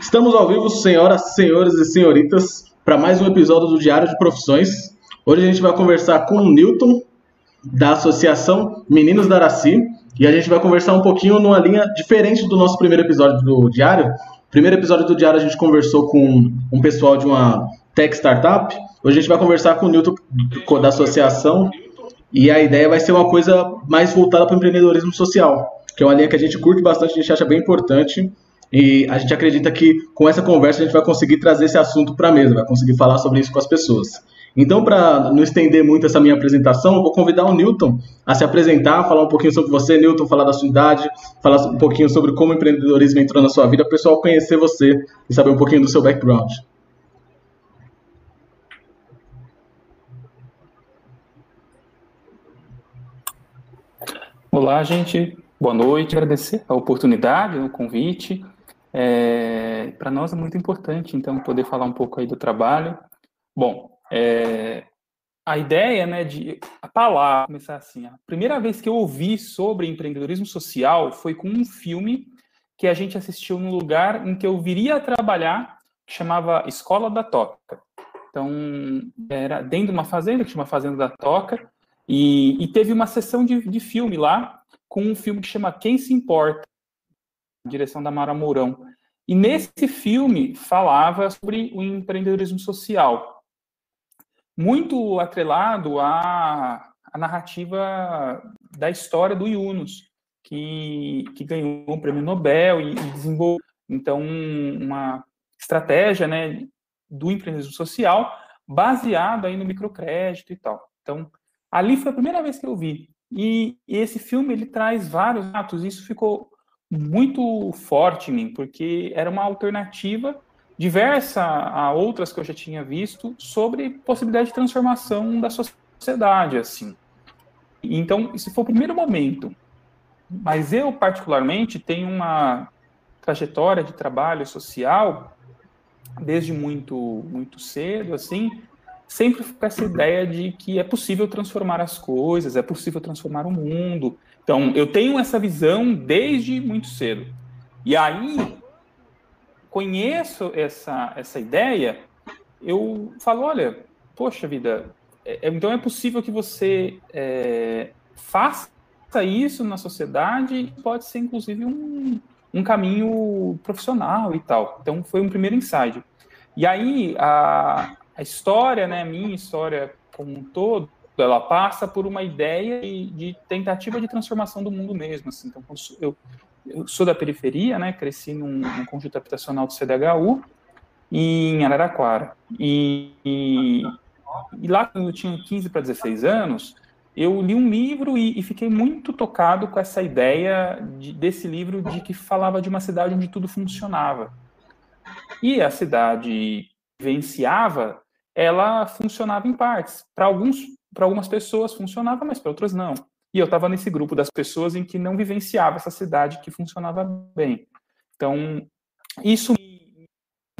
Estamos ao vivo, senhoras, senhores e senhoritas, para mais um episódio do Diário de Profissões. Hoje a gente vai conversar com o Newton, da Associação Meninos da Araci, e a gente vai conversar um pouquinho numa linha diferente do nosso primeiro episódio do Diário. Primeiro episódio do Diário a gente conversou com um pessoal de uma tech startup. Hoje a gente vai conversar com o Newton da associação e a ideia vai ser uma coisa mais voltada para o empreendedorismo social, que é uma linha que a gente curte bastante, a gente acha bem importante. E a gente acredita que com essa conversa a gente vai conseguir trazer esse assunto para a mesa, vai conseguir falar sobre isso com as pessoas. Então, para não estender muito essa minha apresentação, eu vou convidar o Newton a se apresentar, falar um pouquinho sobre você, Newton, falar da sua idade, falar um pouquinho sobre como o empreendedorismo entrou na sua vida, o pessoal conhecer você e saber um pouquinho do seu background. Olá, gente. Boa noite. Agradecer a oportunidade, o convite. É, Para nós é muito importante, então, poder falar um pouco aí do trabalho. Bom, é, a ideia, né, de a palavra começar assim. A primeira vez que eu ouvi sobre empreendedorismo social foi com um filme que a gente assistiu num lugar em que eu viria a trabalhar, que chamava Escola da Toca. Então, era dentro de uma fazenda, que chama Fazenda da Toca, e, e teve uma sessão de, de filme lá, com um filme que chama Quem Se Importa, direção da Mara Mourão. E nesse filme falava sobre o empreendedorismo social, muito atrelado à, à narrativa da história do Yunus, que, que ganhou um prêmio Nobel e, e desenvolveu, então, uma estratégia né, do empreendedorismo social baseado aí no microcrédito e tal. Então, ali foi a primeira vez que eu vi. E, e esse filme, ele traz vários atos, isso ficou muito forte em mim, porque era uma alternativa diversa a outras que eu já tinha visto sobre possibilidade de transformação da sociedade, assim. Então, esse foi o primeiro momento. Mas eu, particularmente, tenho uma trajetória de trabalho social desde muito, muito cedo, assim, sempre com essa ideia de que é possível transformar as coisas, é possível transformar o mundo. Então, eu tenho essa visão desde muito cedo. E aí, conheço essa, essa ideia, eu falo, olha, poxa vida, é, é então é possível que você é, faça isso na sociedade, pode ser inclusive um, um caminho profissional e tal. Então, foi um primeiro insight. E aí, a, a história, né, minha história como um todo, ela passa por uma ideia de, de tentativa de transformação do mundo mesmo. Assim. Então, eu, eu, sou da periferia, né, cresci num, num conjunto habitacional do CDHU em Araraquara. E, e, e, lá, quando eu tinha 15 para 16 anos, eu li um livro e, e fiquei muito tocado com essa ideia de, desse livro de que falava de uma cidade onde tudo funcionava. E a cidade vivenciava ela funcionava em partes. Para alguns, para algumas pessoas funcionava, mas para outras não. E eu estava nesse grupo das pessoas em que não vivenciava essa cidade que funcionava bem. Então, isso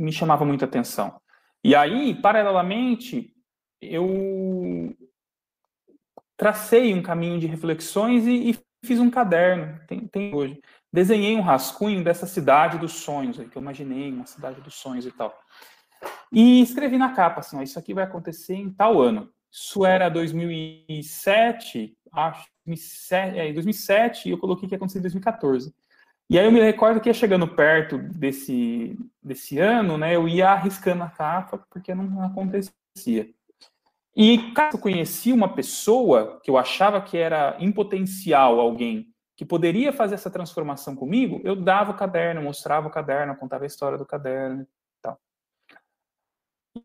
me, chamava muita atenção. E aí, paralelamente, eu tracei um caminho de reflexões e, e fiz um caderno, tem, tem, hoje. Desenhei um rascunho dessa cidade dos sonhos, que eu imaginei, uma cidade dos sonhos e tal. E escrevi na capa, assim, ó, isso aqui vai acontecer em tal ano. Isso era 2007, acho, 2007, é, 2007 e eu coloquei que ia acontecer em 2014. E aí eu me recordo que ia chegando perto desse, desse ano, né, eu ia arriscando a capa porque não acontecia. E caso eu conheci uma pessoa que eu achava que era em potencial alguém que poderia fazer essa transformação comigo, eu dava o caderno, mostrava o caderno, contava a história do caderno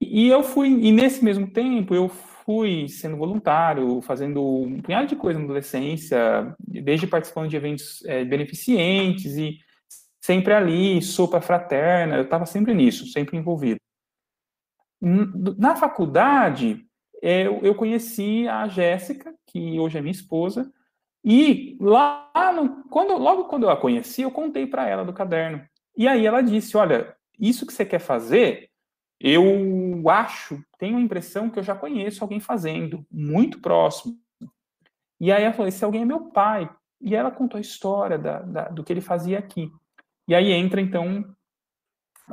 e eu fui, e nesse mesmo tempo, eu fui sendo voluntário, fazendo um punhado de coisa na adolescência, desde participando de eventos é, beneficentes e sempre ali, sopa fraterna, eu estava sempre nisso, sempre envolvido. Na faculdade, eu, conheci a Jéssica, que hoje é minha esposa, e lá, no, quando, logo quando eu a conheci, eu contei para ela do caderno. E aí ela disse: Olha, isso que você quer fazer eu acho, tenho a impressão que eu já conheço alguém fazendo, muito próximo. E aí ela falou: esse alguém é meu pai. E ela contou a história da, da, do que ele fazia aqui. E aí entra, então,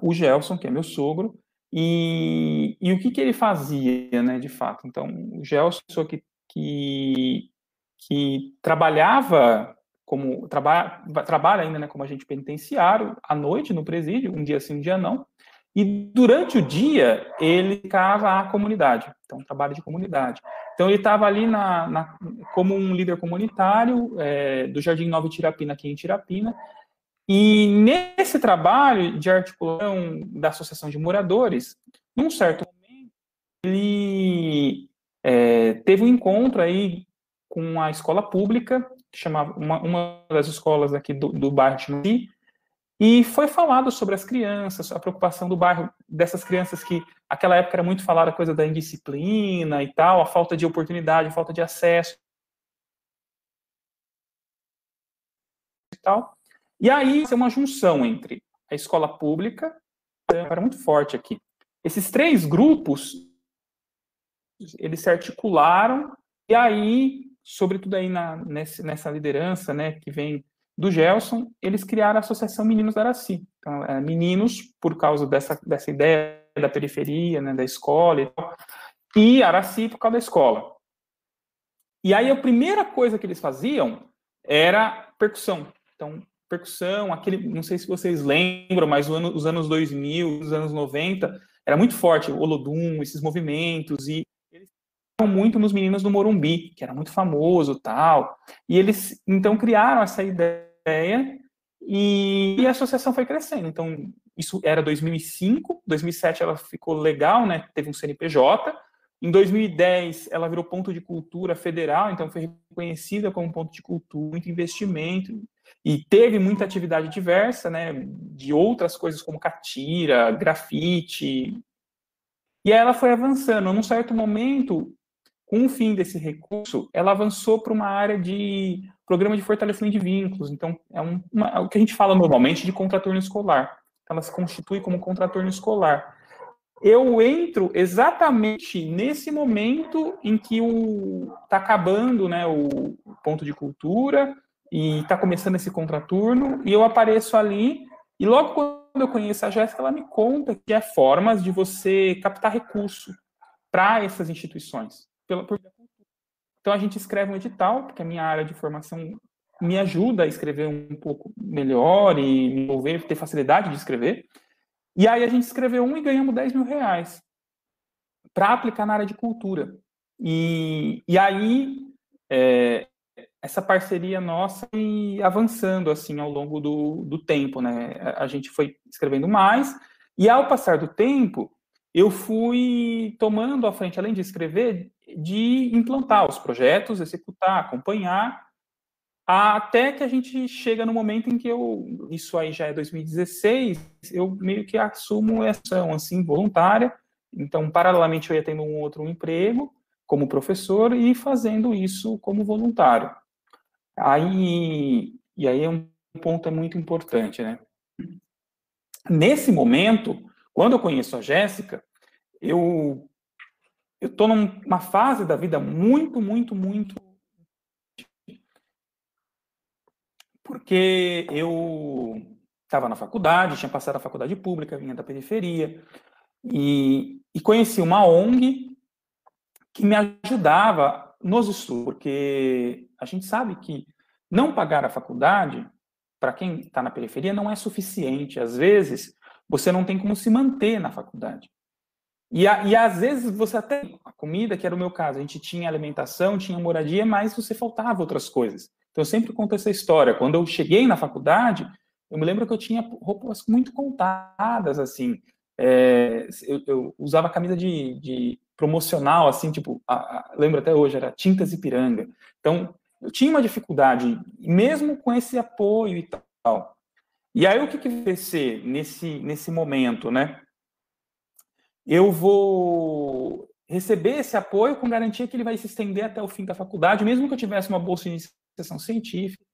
o Gelson, que é meu sogro, e, e o que, que ele fazia, né, de fato. Então, o Gelson, que, que, que trabalhava como traba, trabalha ainda né, como agente penitenciário à noite no presídio, um dia sim, um dia não. E durante o dia ele ficava à comunidade, então trabalho de comunidade. Então ele estava ali na, na, como um líder comunitário é, do Jardim Nova Tirapina aqui em Tirapina. E nesse trabalho de articulação da associação de moradores, num certo momento ele é, teve um encontro aí com a escola pública que chamava uma, uma das escolas aqui do, do bairro de e foi falado sobre as crianças, a preocupação do bairro, dessas crianças que, aquela época era muito falada a coisa da indisciplina e tal, a falta de oportunidade, a falta de acesso e tal. E aí, é uma junção entre a escola pública, era muito forte aqui. Esses três grupos, eles se articularam, e aí sobretudo aí na, nessa liderança, né, que vem do Gelson, eles criaram a Associação Meninos da Araci. Então, é, meninos, por causa dessa, dessa ideia da periferia, né, da escola e tal, e Araci por causa da escola. E aí a primeira coisa que eles faziam era percussão. Então, percussão, aquele, não sei se vocês lembram, mas ano, os anos 2000, os anos 90, era muito forte o Olodum, esses movimentos, e muito nos meninos do Morumbi, que era muito famoso tal. E eles então criaram essa ideia e, e a associação foi crescendo. Então, isso era 2005, 2007 ela ficou legal, né? Teve um CNPJ. Em 2010 ela virou ponto de cultura federal, então foi reconhecida como ponto de cultura, muito investimento e teve muita atividade diversa, né? De outras coisas como catira, grafite. E aí ela foi avançando. Num certo momento, com o fim desse recurso, ela avançou para uma área de programa de fortalecimento de vínculos. Então, é, um, uma, é o que a gente fala normalmente de contraturno escolar. Ela se constitui como contraturno escolar. Eu entro exatamente nesse momento em que está acabando né, o ponto de cultura e está começando esse contraturno, e eu apareço ali, e logo quando eu conheço a Jéssica, ela me conta que é formas de você captar recurso para essas instituições pela, por... Então a gente escreve um edital, porque a minha área de formação me ajuda a escrever um pouco melhor e me envolver, ter facilidade de escrever. E aí a gente escreveu um e ganhamos 10 mil reais para aplicar na área de cultura. E, e aí é, essa parceria nossa e avançando assim ao longo do, do tempo, né? A gente foi escrevendo mais e ao passar do tempo eu fui tomando a frente, além de escrever, de implantar os projetos, executar, acompanhar, até que a gente chega no momento em que eu, isso aí já é 2016, eu meio que assumo essa assim, voluntária, então, paralelamente, eu ia tendo um outro emprego como professor e fazendo isso como voluntário. Aí, e aí é um ponto é muito importante, né? Nesse momento, quando eu conheço a Jéssica, eu eu estou numa fase da vida muito, muito, muito. Porque eu estava na faculdade, tinha passado a faculdade pública, vinha da periferia, e, e conheci uma ONG que me ajudava nos estudos, porque a gente sabe que não pagar a faculdade, para quem está na periferia, não é suficiente. Às vezes, você não tem como se manter na faculdade. E, a, e às vezes você até. A comida, que era o meu caso, a gente tinha alimentação, tinha moradia, mas você faltava outras coisas. Então eu sempre conto essa história. Quando eu cheguei na faculdade, eu me lembro que eu tinha roupas muito contadas, assim. É, eu, eu, usava camisa de, de, promocional, assim, tipo, a, a, lembro até hoje, era Tintas Ipiranga. Então, eu tinha uma dificuldade, mesmo com esse apoio e tal. E aí, o que que vai ser nesse, nesse momento, né? Eu vou receber esse apoio com garantia que ele vai se estender até o fim da faculdade, mesmo que eu tivesse uma bolsa de iniciação científica.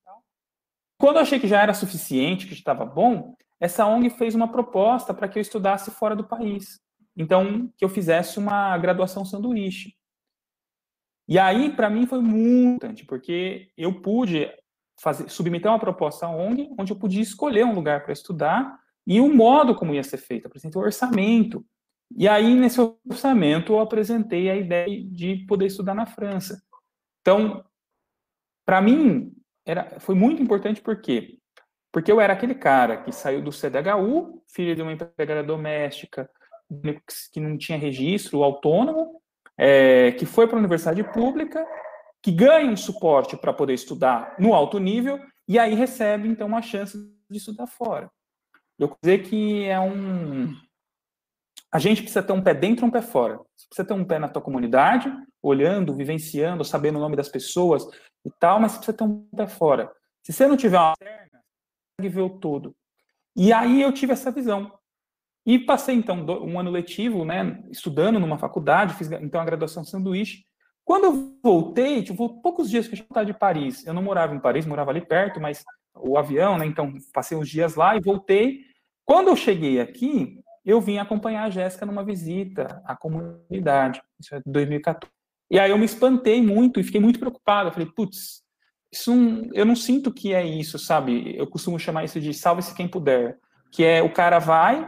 Quando eu achei que já era suficiente, que estava bom, essa ONG fez uma proposta para que eu estudasse fora do país. Então, que eu fizesse uma graduação sanduíche. E aí, para mim, foi muito importante, porque eu pude fazer, submeter uma proposta à ONG, onde eu podia escolher um lugar para estudar, e o modo como ia ser feito. Apresentei o orçamento. E aí, nesse orçamento, eu apresentei a ideia de poder estudar na França. Então, para mim, era, foi muito importante porque porque eu era aquele cara que saiu do CDHU, filho de uma empregada doméstica, que não tinha registro, autônomo, é, que foi para a universidade pública, que ganha um suporte para poder estudar no alto nível, e aí recebe, então, uma chance de estudar fora. Eu dizer que é um. A gente precisa ter um pé dentro e um pé fora. Você precisa ter um pé na tua comunidade, olhando, vivenciando, sabendo o nome das pessoas e tal, mas você precisa ter um pé fora. Se você não tiver uma perna, consegue ver o todo. E aí eu tive essa visão. E passei, então, um ano letivo, né, estudando numa faculdade, fiz, então, a graduação sanduíche. Quando eu voltei, tipo, poucos dias que eu estava de Paris, eu não morava em Paris, morava ali perto, mas o avião, né, então, passei uns dias lá e voltei. Quando eu cheguei aqui, eu vim acompanhar a Jéssica numa visita à comunidade, isso é 2014. E aí eu me espantei muito e fiquei muito preocupado. Eu falei, putz, isso eu não sinto que é isso, sabe? Eu costumo chamar isso de salve-se quem puder, que é o cara vai,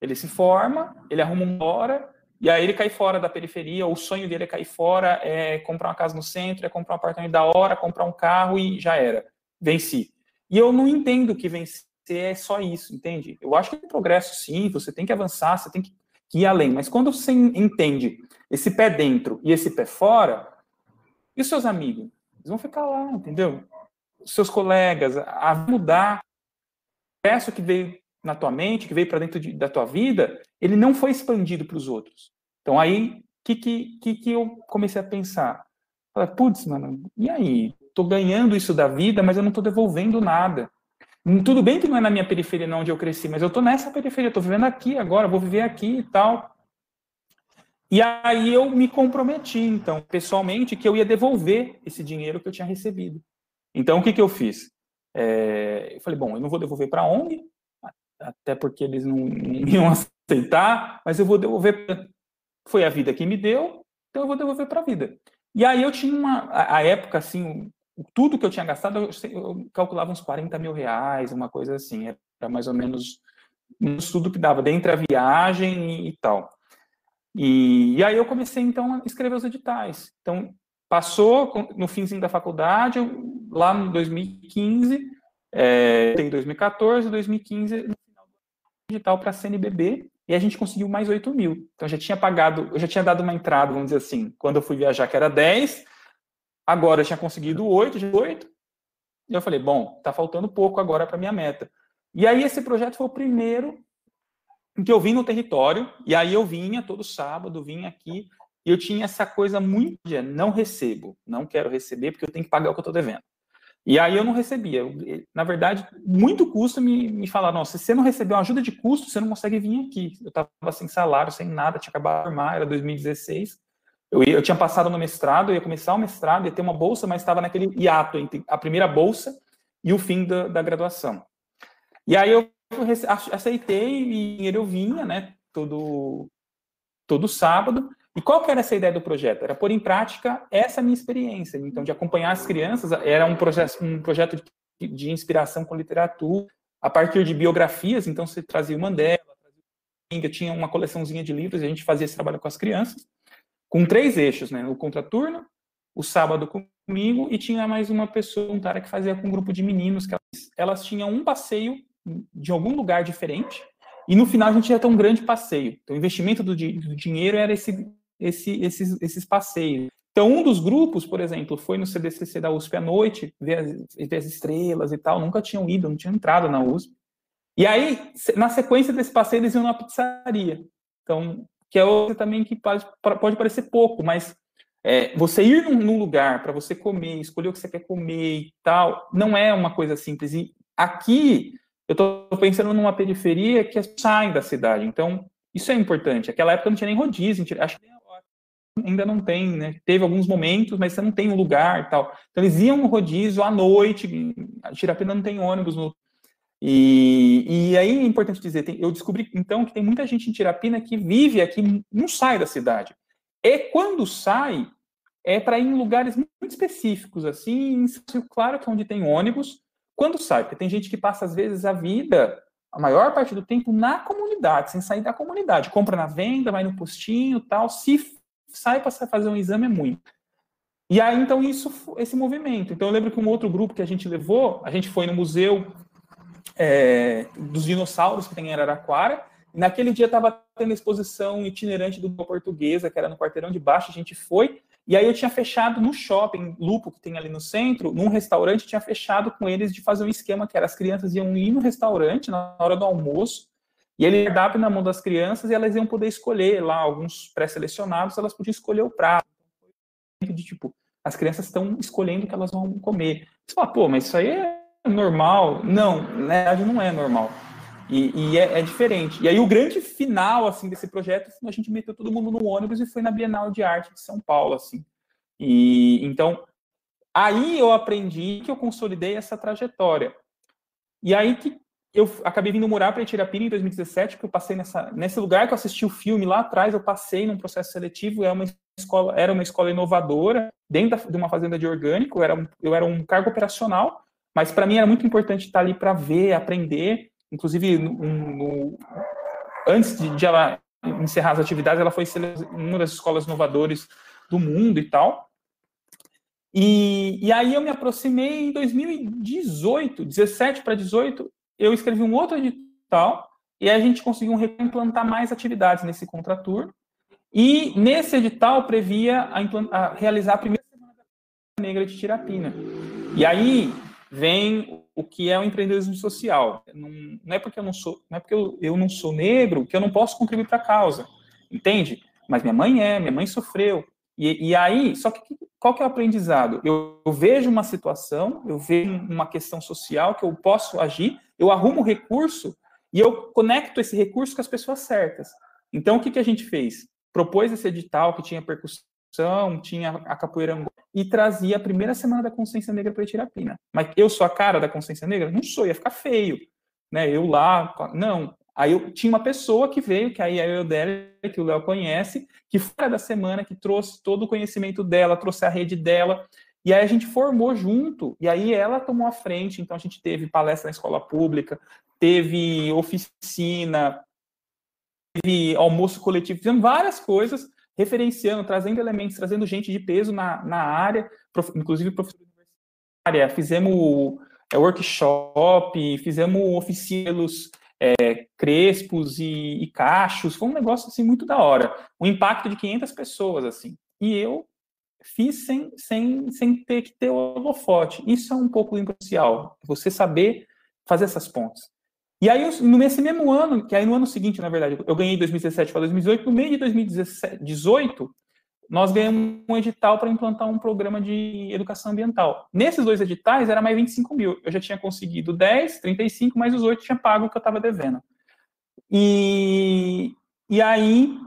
ele se forma, ele arruma uma hora, e aí ele cai fora da periferia, o sonho dele é cair fora, é comprar uma casa no centro, é comprar um apartamento da hora, comprar um carro e já era. Venci. E eu não entendo que é só isso, entende? Eu acho que é progresso sim, você tem que avançar, você tem que ir além, mas quando você entende esse pé dentro e esse pé fora, e os seus amigos? Eles vão ficar lá, entendeu? Os seus colegas, a mudar. Peço que veio na tua mente, que veio para dentro de, da tua vida, ele não foi expandido para os outros. Então aí, o que, que, que, eu comecei a pensar? Falei, putz, mano, e aí? Tô ganhando isso da vida, mas eu não tô devolvendo nada. Tudo bem que não é na minha periferia, não, onde eu cresci, mas eu tô nessa periferia, tô vivendo aqui agora, vou viver aqui e tal. E aí eu me comprometi, então, pessoalmente, que eu ia devolver esse dinheiro que eu tinha recebido. Então, o que, que eu fiz? É, eu falei, bom, eu não vou devolver para a ONG, até porque eles não, não iam aceitar, mas eu vou devolver. Foi a vida que me deu, então eu vou devolver para a vida. E aí eu tinha uma. A, a época, assim, tudo que eu tinha gastado, eu, calculava uns 40 mil reais, uma coisa assim. Era mais ou menos estudo que dava, dentre a viagem e, e tal. E, e, aí eu comecei, então, a escrever os editais. Então, passou no finzinho da faculdade, lá em 2015, é, tem 2014, 2015, digital para a CNBB e a gente conseguiu mais 8 mil. Então já tinha pagado, eu já tinha dado uma entrada, vamos dizer assim, quando eu fui viajar, que era 10, agora eu tinha conseguido 8, 8. E eu falei, bom, tá faltando pouco agora para minha meta. E aí esse projeto foi o primeiro em que eu vim no território, e aí eu vinha todo sábado, vinha aqui, e eu tinha essa coisa muito de não recebo, não quero receber porque eu tenho que pagar o que eu estou devendo. E aí eu não recebia. Na verdade, muito custo me, me falaram, não, se você não recebeu uma ajuda de custo, você não consegue vir aqui. Eu estava sem salário, sem nada, tinha acabado de formar, era 2016. Eu, ia, eu tinha passado no mestrado, eu ia começar o mestrado, ia ter uma bolsa, mas estava naquele hiato entre a primeira bolsa e o fim da, da graduação. E aí eu aceitei e eu vinha, né, todo, todo sábado, e qual que era essa ideia do projeto? Era pôr em prática essa minha experiência. Então, de acompanhar as crianças, era um, projeto, um projeto de, de inspiração com literatura, a partir de biografias. Então, você trazia o Mandela, tinha uma coleçãozinha de livros, e a gente fazia esse trabalho com as crianças, com três eixos, né? O contraturno, o sábado comigo, e tinha mais uma pessoa, um cara que fazia com um grupo de meninos, que elas, elas tinham um passeio de algum lugar diferente, e no final a gente ia ter um grande passeio. Então, o investimento do, do dinheiro era esse esse, esses, esses passeios. Então, um dos grupos, por exemplo, foi no CDCC da USP à noite, ver as, ver as estrelas e tal, nunca tinham ido, não tinham entrado na USP. E aí, na sequência desse passeio, eles iam na pizzaria. Então, que é outra também que pode, pode parecer pouco, mas é, você ir num, num lugar para você comer, escolher o que você quer comer e tal, não é uma coisa simples. E aqui, eu estou pensando numa periferia que sai da cidade. Então, isso é importante. Aquela época não tinha nem rodízio, acho que ainda não tem, né? Teve alguns momentos, mas você não tem um lugar e tal. Então eles iam no rodízio à noite, Tirapina não tem ônibus no... E, e aí é importante dizer, tem, eu descobri então que tem muita gente em Tirapina que vive aqui, não sai da cidade. E quando sai, é para ir em lugares muito específicos, assim, claro que é onde tem ônibus, quando sai, porque tem gente que passa às vezes a vida a maior parte do tempo na comunidade, sem sair da comunidade. Compra na venda, vai no postinho tal. Se sai para fazer um exame, é muito. E aí, então, isso, esse movimento. Então, eu lembro que um outro grupo que a gente levou, a gente foi no museu é, dos dinossauros que tem em Araraquara, naquele dia estava tendo exposição itinerante do portuguesa, que era no quarteirão de baixo, a gente foi, e aí eu tinha fechado no shopping, Lupo, que tem ali no centro, num restaurante, tinha fechado com eles de fazer um esquema que era as crianças iam ir no restaurante na hora do almoço, e ele dar na mão das crianças e elas iam poder escolher lá, alguns pré-selecionados, elas podiam escolher o prato. De tipo, as crianças estão escolhendo o que elas vão comer. Você fala, pô, mas isso aí é normal? Não, na verdade não é normal. E, e é, é, diferente. E aí o grande final assim desse projeto, a gente meteu todo mundo no ônibus e foi na Bienal de Arte de São Paulo, assim. E então aí eu aprendi que eu consolidei essa trajetória. E aí que eu acabei vindo morar para Itirapina em 2017, que eu passei nessa, nesse lugar que eu assisti o filme lá atrás, eu passei num processo seletivo, é uma escola, era uma escola inovadora, dentro de uma fazenda de orgânico, eu era um, eu era um cargo operacional, mas para mim era muito importante estar ali para ver, aprender, Inclusive, no, no, antes de, de, ela encerrar as atividades, ela foi uma das escolas inovadoras do mundo e tal. E, e aí eu me aproximei em 2018, 17 para 18, eu escrevi um outro edital e a gente conseguiu implantar mais atividades nesse contratur. E nesse edital previa a, a realizar a primeira semana da negra de Tirapina. E aí vem o que é o empreendedorismo social. Não, não é porque eu não sou, não é porque eu, eu não sou negro que eu não posso contribuir para a causa, entende? Mas minha mãe é, minha mãe sofreu. E, e aí, só que qual que é o aprendizado? Eu, eu, vejo uma situação, eu vejo uma questão social que eu posso agir, eu arrumo recurso e eu conecto esse recurso com as pessoas certas. Então, o que, que a gente fez? Propôs esse edital que tinha percussão, tinha a capoeira e trazia a primeira semana da consciência negra para Itirapina. Mas eu sou a cara da consciência negra? Não sou, ia ficar feio. Né? Eu lá, não. Aí eu tinha uma pessoa que veio, que aí é eu dela, que o Léo conhece, que fora da semana, que trouxe todo o conhecimento dela, trouxe a rede dela, e aí a gente formou junto, e aí ela tomou a frente, então a gente teve palestra na escola pública, teve oficina, teve almoço coletivo, fizemos várias coisas, referenciando, trazendo elementos, trazendo gente de peso na, na área, prof, inclusive professores universitária, fizemos é, workshop, fizemos oficinas é, crespos e, e, cachos, foi um negócio assim muito da hora, um impacto de 500 pessoas assim, e eu fiz sem, sem, sem ter que ter o holofote, isso é um pouco imparcial, você saber fazer essas pontes. E aí, nesse mesmo ano, que aí no ano seguinte, na verdade, eu ganhei 2017 para 2018, no meio de 2018, nós ganhamos um edital para implantar um programa de educação ambiental. Nesses dois editais, era mais 25 mil. Eu já tinha conseguido 10, 35, mais os 8 tinha pago o que eu estava devendo. E, e aí,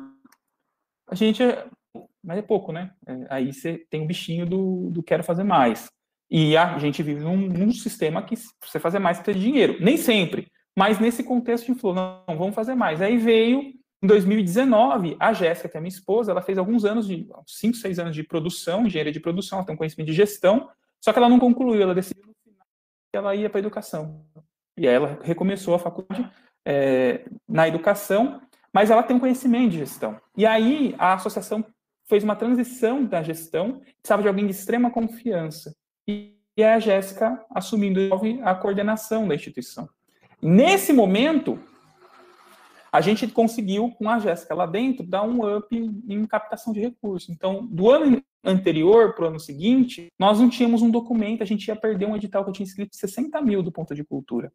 a gente. Mas é pouco, né? É, aí você tem o um bichinho do, do quero fazer mais. E a gente vive num, num sistema que você fazer mais você tem dinheiro. Nem sempre. Mas nesse contexto gente falou, não, vamos fazer mais. Aí veio, em 2019, a Jéssica, que é minha esposa, ela fez alguns anos de, 5, 6 anos de produção, engenharia de produção, ela tem um conhecimento de gestão, só que ela não concluiu, ela decidiu no final que ela ia para a educação. E aí ela recomeçou a faculdade é, na educação, mas ela tem um conhecimento de gestão. E aí a associação fez uma transição da gestão, precisava de alguém de extrema confiança. E, e a Jéssica assumindo a coordenação da instituição. Nesse momento, a gente conseguiu, com a Jéssica lá dentro, dar um up em captação de recursos. Então, do ano anterior para o ano seguinte, nós não tínhamos um documento, a gente ia perder um edital que eu tinha escrito 60 mil do ponto de cultura.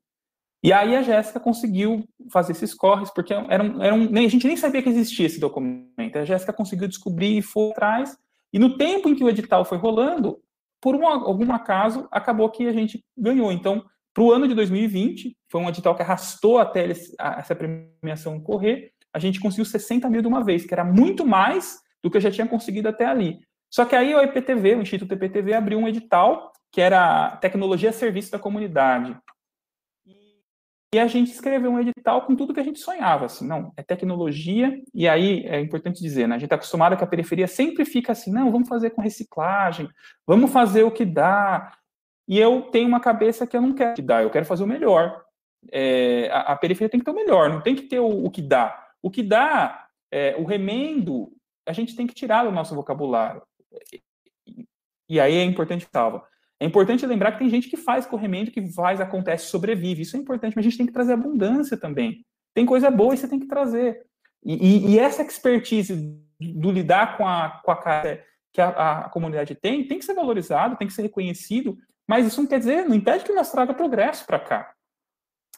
E aí a Jéssica conseguiu fazer esses corres, porque era um, era um, a gente nem sabia que existia esse documento. A Jéssica conseguiu descobrir e foi atrás. E no tempo em que o edital foi rolando, por um, algum acaso, acabou que a gente ganhou. Então, para o ano de 2020, foi um edital que arrastou até essa premiação correr, a gente conseguiu 60 mil de uma vez, que era muito mais do que eu já tinha conseguido até ali. Só que aí o IPTV, o Instituto IPTV, abriu um edital que era Tecnologia a Serviço da Comunidade. E a gente escreveu um edital com tudo que a gente sonhava, assim, não, é tecnologia, e aí é importante dizer, né, a gente está acostumado que a periferia sempre fica assim, não, vamos fazer com reciclagem, vamos fazer o que dá, e eu tenho uma cabeça que eu não quero te dar, eu quero fazer o melhor. é, a, a, periferia tem que ter o melhor, não tem que ter o, o que dá. O que dá, é, o remendo, a gente tem que tirar do nosso vocabulário. E, aí é importante salva. É importante lembrar que tem gente que faz corremento, que faz, acontece, sobrevive. Isso é importante, mas a gente tem que trazer abundância também. Tem coisa boa e você tem que trazer. E, e, e essa expertise do lidar com a, com a cara que a, a, comunidade tem, tem que ser valorizado, tem que ser reconhecido, mas isso não quer dizer, não impede que nós traga progresso para cá.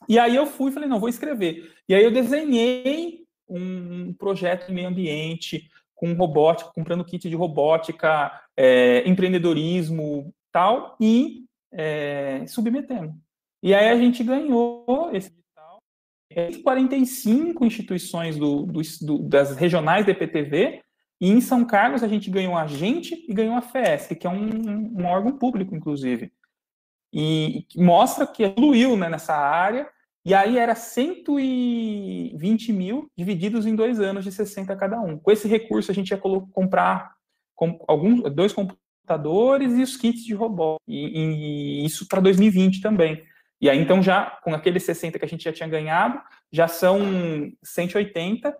E aí eu fui e falei, não, vou escrever. E aí eu desenhei um projeto de meio ambiente, com robótica, comprando kit de robótica, é, empreendedorismo, tal, e é, submetendo. E aí a gente ganhou esse edital. 45 instituições do, do, do, das regionais da EPTV, e em São Carlos a gente ganhou a gente e ganhou a FESC, que é um, um órgão público, inclusive. E, mostra que evoluiu né, nessa área, e aí era 120 mil divididos em dois anos de 60 cada um. Com esse recurso a gente ia comprar com, alguns, dois computadores e os kits de robô. E, e isso para 2020 também. E aí então já com aqueles 60 que a gente já tinha ganhado, já são 180.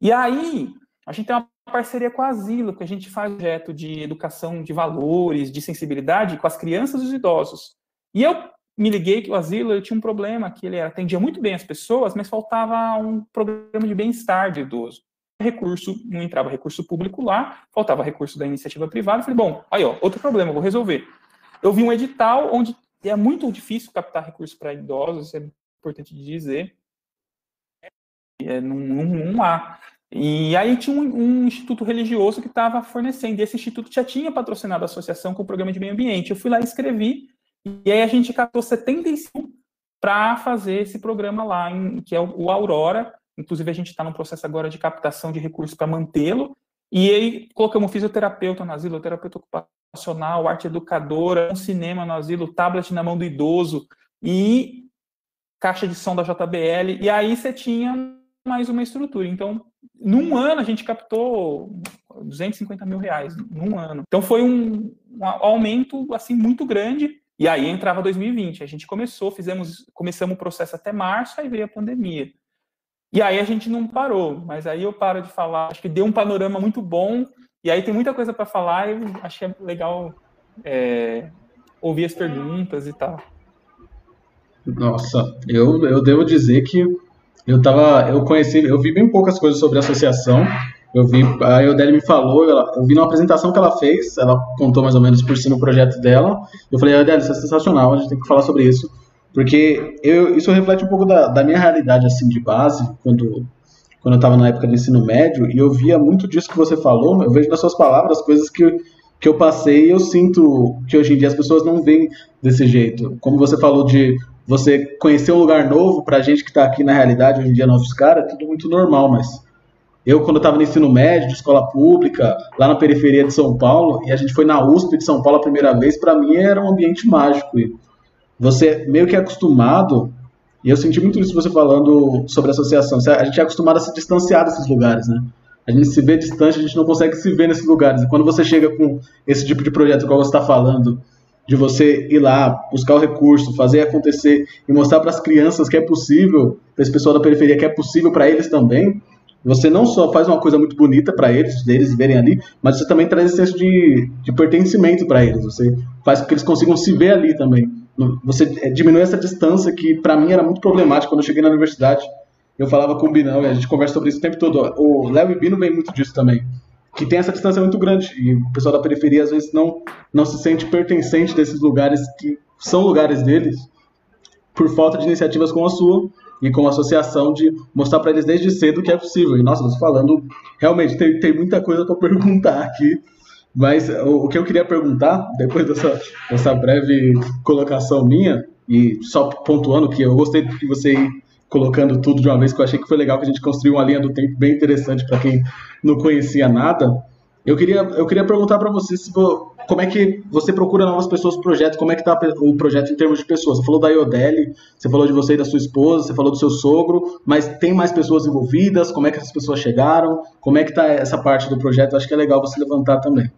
E aí a gente tem uma parceria com a Asilo, que a gente faz projeto de educação de valores, de sensibilidade com as crianças e os idosos. E eu me liguei que o asilo eu tinha um problema, que ele atendia muito bem as pessoas, mas faltava um programa de bem-estar de idoso. Recurso, não entrava recurso público lá, faltava recurso da iniciativa privada. falei, bom, aí ó, outro problema, vou resolver. Eu vi um edital onde é muito difícil captar recursos para idosos, isso é importante dizer. É, não, não, não há. E aí tinha um, um instituto religioso que estava fornecendo, e esse instituto já tinha patrocinado a associação com o programa de meio ambiente. Eu fui lá e escrevi e aí a gente captou 75 para fazer esse programa lá, em, que é o, o Aurora. Inclusive, a gente está no processo agora de captação de recursos para mantê-lo. E aí colocamos fisioterapeuta no asilo, terapeuta ocupacional, arte educadora, um cinema no asilo, tablet na mão do idoso e caixa de som da JBL. E aí você tinha mais uma estrutura. Então, num ano a gente captou 250 mil reais, num ano. Então foi um, um aumento assim muito grande e aí entrava 2020. A gente começou, fizemos, começamos o processo até março, aí veio a pandemia. E aí a gente não parou, mas aí eu paro de falar. Acho que deu um panorama muito bom. E aí tem muita coisa para falar e acho que é legal é, ouvir as perguntas e tal. Nossa, eu, eu devo dizer que eu tava, eu conheci, eu vi bem poucas coisas sobre a associação, eu vi, a Eudeli me falou, ela, eu vi numa apresentação que ela fez, ela contou mais ou menos por cima o projeto dela. Eu falei, Eudeli, isso é sensacional, a gente tem que falar sobre isso. Porque eu, isso reflete um pouco da, da minha realidade, assim, de base, quando, quando eu estava na época do ensino médio, e eu via muito disso que você falou, eu vejo nas suas palavras coisas que, que eu passei e eu sinto que hoje em dia as pessoas não veem desse jeito. Como você falou de você conhecer um lugar novo, pra gente que está aqui na realidade, hoje em dia, novos caras, é tudo muito normal, mas eu, quando estava no ensino médio, de escola pública, lá na periferia de São Paulo, e a gente foi na USP de São Paulo a primeira vez, para mim era um ambiente mágico. E você meio que é acostumado, e eu senti muito isso você falando sobre a associação, a gente é acostumado a se distanciar desses lugares, né? A gente se vê distante, a gente não consegue se ver nesses lugares. E quando você chega com esse tipo de projeto, igual você está falando, de você ir lá, buscar o recurso, fazer acontecer e mostrar para as crianças que é possível, para esse pessoal da periferia que é possível para eles também, você não só faz uma coisa muito bonita para eles, eles verem ali, mas você também traz esse senso de, de pertencimento para eles. Você faz com que eles consigam se ver ali também. Você é, diminui essa distância que para mim era muito problemática quando eu cheguei na universidade. Eu falava com o Binão e a gente conversa sobre isso o tempo todo. O Léo e Bino vem muito disso também. Que tem essa distância muito grande. E o pessoal da periferia às vezes não, não se sente pertencente desses lugares que são lugares deles por falta de iniciativas como a sua e com a associação de mostrar para eles desde cedo que é possível. E nossa, você falando, realmente tem, tem muita coisa para perguntar aqui, mas o, o, que eu queria perguntar, depois dessa, dessa breve colocação minha, e só pontuando que eu gostei que você colocando tudo de uma vez, que eu achei que foi legal que a gente construiu uma linha do tempo bem interessante para quem não conhecia nada. Eu queria, eu queria perguntar para você se, como é que você procura novas pessoas para projeto, como é que está o projeto em termos de pessoas. Você falou da Iodeli, você falou de você e da sua esposa, você falou do seu sogro, mas tem mais pessoas envolvidas, como é que essas pessoas chegaram, como é que está essa parte do projeto, acho que é legal você levantar também.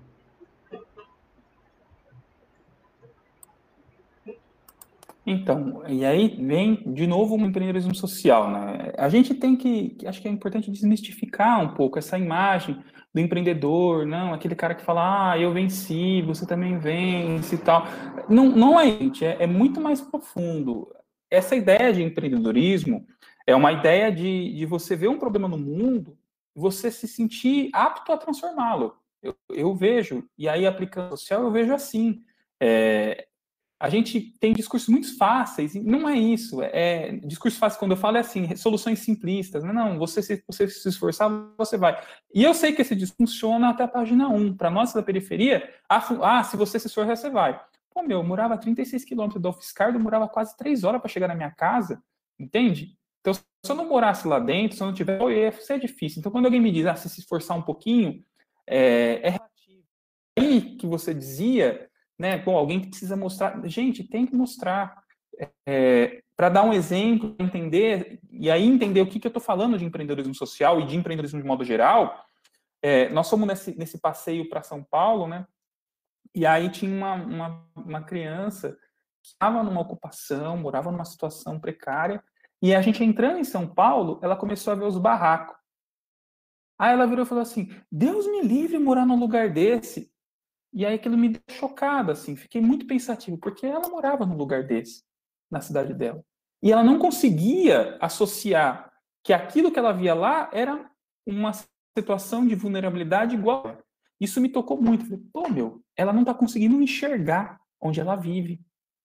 Então, e aí vem de novo o empreendedorismo social, né? A gente tem que, acho que é importante desmistificar um pouco essa imagem do empreendedor, não, aquele cara que fala, ah, eu venci, você também vence e tal. Não, não é, gente, é, é muito mais profundo. Essa ideia de empreendedorismo é uma ideia de, de você ver um problema no mundo você se sentir apto a transformá-lo. Eu, eu, vejo, e aí aplicando social, eu vejo assim. É, a gente tem discursos muito fáceis, e não é isso. É, é, discurso fácil, quando eu falo, é assim, soluções simplistas. Não, não você se, você se esforçar, você vai. E eu sei que esse discurso funciona até a página 1. Para nós da periferia, ah, se você se esforçar, você vai. Pô, meu, eu morava a 36 quilômetros do UFSCar, eu morava quase 3 horas para chegar na minha casa, entende? Então, se eu não morasse lá dentro, se eu não tivesse, ia ser difícil. Então, quando alguém me diz, ah, se se esforçar um pouquinho, é, é relativo. Aí que você dizia né? Alguém que precisa mostrar. Gente, tem que mostrar. É, para dar um exemplo, entender, e aí entender o que, que eu estou falando de empreendedorismo social e de empreendedorismo de modo geral, é, nós fomos nesse, nesse passeio para São Paulo, né? E aí tinha uma, uma, uma criança que estava numa ocupação, morava numa situação precária, e a gente entrando em São Paulo, ela começou a ver os barracos. Aí ela virou e falou assim: Deus me livre morar num lugar desse. E aí aquilo me deixou chocada, assim, fiquei muito pensativo, porque ela morava num lugar desse, na cidade dela. E ela não conseguia associar que aquilo que ela via lá era uma situação de vulnerabilidade igual. Isso me tocou muito. Falei, pô, meu, ela não está conseguindo enxergar onde ela vive.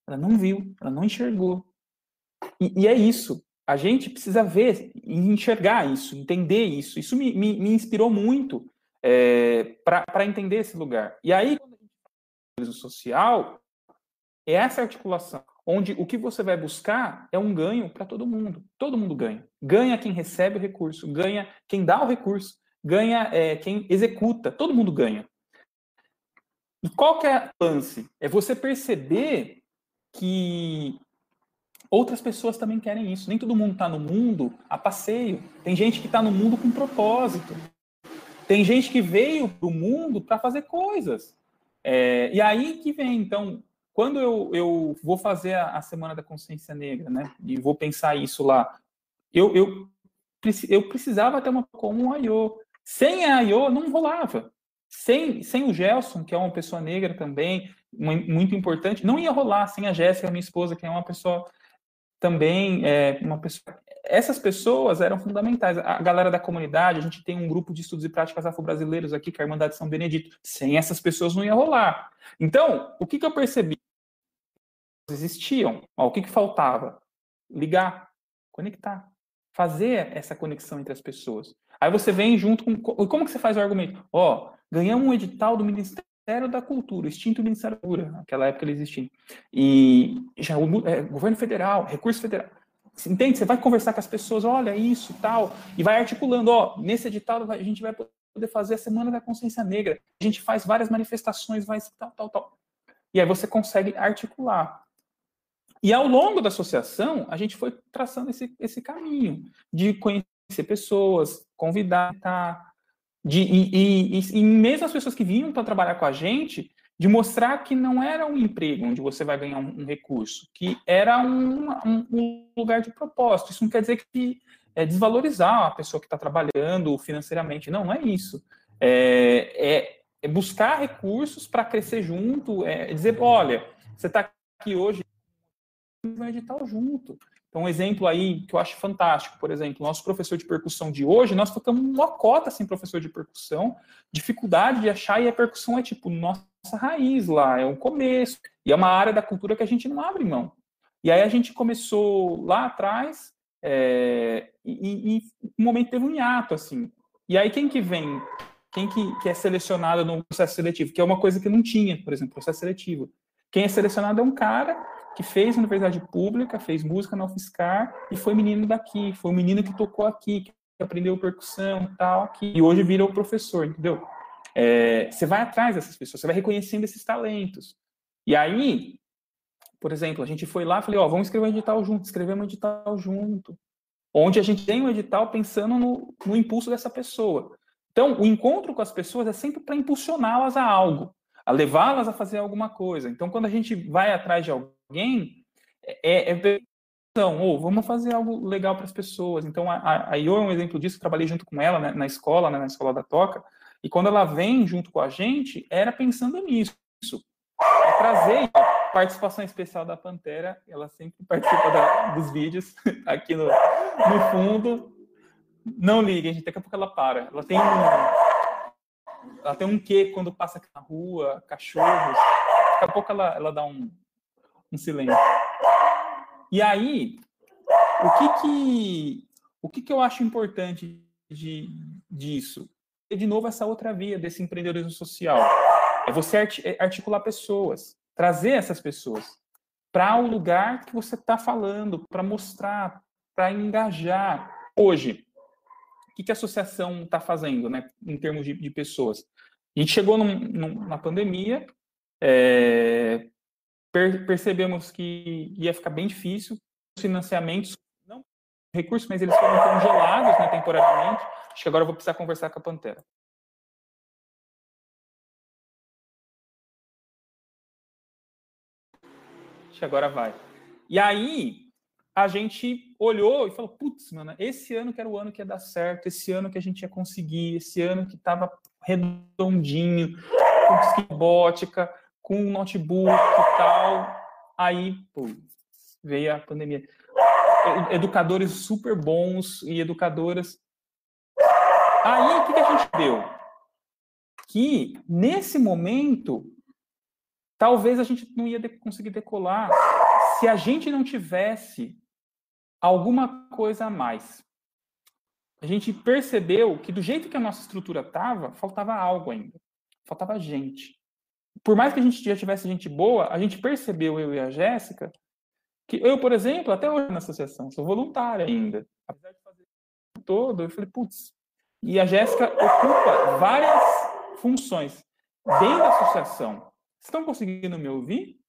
Ela não viu, ela não enxergou. E, e é isso. A gente precisa ver e enxergar isso, entender isso. Isso me, me, me inspirou muito é, para entender esse lugar. E aí, quando a gente fala de social, é essa articulação, onde o que você vai buscar é um ganho para todo mundo. Todo mundo ganha. Ganha quem recebe o recurso, ganha quem dá o recurso, ganha é, quem executa, todo mundo ganha. E qual que é o lance? É você perceber que outras pessoas também querem isso. Nem todo mundo está no mundo a passeio. Tem gente que está no mundo com propósito. Tem gente que veio para o mundo para fazer coisas. É, e aí que vem, então, quando eu, eu vou fazer a, a, Semana da Consciência Negra, né, e vou pensar isso lá, eu, eu, eu precisava ter uma como a IO. Sem a IO, não rolava. Sem, sem o Gelson, que é uma pessoa negra também, muito importante, não ia rolar. Sem a Jéssica, minha esposa, que é uma pessoa também, é, uma pessoa essas pessoas eram fundamentais. A galera da comunidade, a gente tem um grupo de estudos e práticas afro-brasileiros aqui, que é a Irmandade São Benedito. Sem essas pessoas não ia rolar. Então, o que, que eu percebi? Existiam. Ó, o que, que faltava? Ligar, conectar, fazer essa conexão entre as pessoas. Aí você vem junto com. Como que você faz o argumento? Ó, ganhamos um edital do Ministério da Cultura, extinto Ministério da Cultura, naquela época ele existia. E já o é, governo federal, recurso federal Entende? Você vai conversar com as pessoas, olha isso tal, e vai articulando, ó, nesse edital a gente vai poder fazer a Semana da Consciência Negra, a gente faz várias manifestações, vai tal, tal, tal. E aí você consegue articular. E ao longo da associação, a gente foi traçando esse, esse caminho de conhecer pessoas, convidar, tá, de, e, e, e mesmo as pessoas que vinham para trabalhar com a gente, de mostrar que não era um emprego onde você vai ganhar um, um recurso, que era um, um, lugar de propósito. Isso não quer dizer que é desvalorizar a pessoa que está trabalhando financeiramente. Não, não é isso. É, é, é buscar recursos para crescer junto, é dizer, olha, você está aqui hoje, vai editar junto. Então, um exemplo aí que eu acho fantástico, por exemplo, nosso professor de percussão de hoje, nós ficamos uma cota sem professor de percussão, dificuldade de achar, e a percussão é tipo, nossa raiz lá, é um começo. E é uma área da cultura que a gente não abre mão. E aí a gente começou lá atrás, é, e, e um momento teve um hiato, assim. E aí quem que vem? Quem que, que é selecionado no processo seletivo? Que é uma coisa que não tinha, por exemplo, processo seletivo. Quem é selecionado é um cara que fez universidade pública, fez música na UFSCar e foi menino daqui, foi um menino que tocou aqui, que aprendeu percussão e tal, aqui, e hoje virou professor, entendeu? É, você vai atrás dessas pessoas, você vai reconhecendo esses talentos. E aí, por exemplo, a gente foi lá e falei, ó, vamos escrever um edital junto, escrevemos um edital junto, onde a gente tem um edital pensando no, no impulso dessa pessoa. Então, o encontro com as pessoas é sempre para impulsioná-las a algo, a levá-las a fazer alguma coisa. Então, quando a gente vai atrás de alguém, é, é então, ou vamos fazer algo legal para as pessoas. Então, a, a Io é um exemplo disso, trabalhei junto com ela né, na escola, né, na escola da Toca, e quando ela vem junto com a gente, era pensando nisso. É trazer a participação especial da Pantera, ela sempre participa da, dos vídeos aqui no, no fundo. Não liguem, gente, daqui a pouco ela para. Ela tem um, ela tem um quê quando passa na rua, cachorros. Daqui a pouco ela, ela dá um, um silêncio. E aí, o que que, o que, que eu acho importante de, disso? É, de novo, essa outra via desse empreendedorismo social. É você é, articular pessoas, trazer essas pessoas para o lugar que você está falando, para mostrar, para engajar. Hoje, o que, que a associação está fazendo, né, em termos de, de, pessoas? A gente chegou num, num, na pandemia, é, per percebemos que ia ficar bem difícil. Os financiamentos, não recursos, mas eles foram congelados né, temporariamente. Acho que agora eu vou precisar conversar com a Pantera. Acho que agora vai. E aí, a gente olhou e falou: putz, mano, esse ano que era o ano que ia dar certo, esse ano que a gente ia conseguir, esse ano que estava redondinho, com bótica, com notebook e tal. Aí, pô, veio a pandemia. Educadores super bons e educadoras. Aí, o que, que a gente deu? Que, nesse momento, talvez a gente não ia conseguir decolar se a gente não tivesse alguma coisa a mais. A gente percebeu que, do jeito que a nossa estrutura estava, faltava algo ainda. Faltava gente por mais que a gente já tivesse gente boa, a gente percebeu, eu e a Jéssica, que eu, por exemplo, até hoje na associação, sou voluntária ainda. Apesar de fazer todo, eu falei, putz. E a Jéssica ocupa várias funções dentro da associação. Estão conseguindo me ouvir?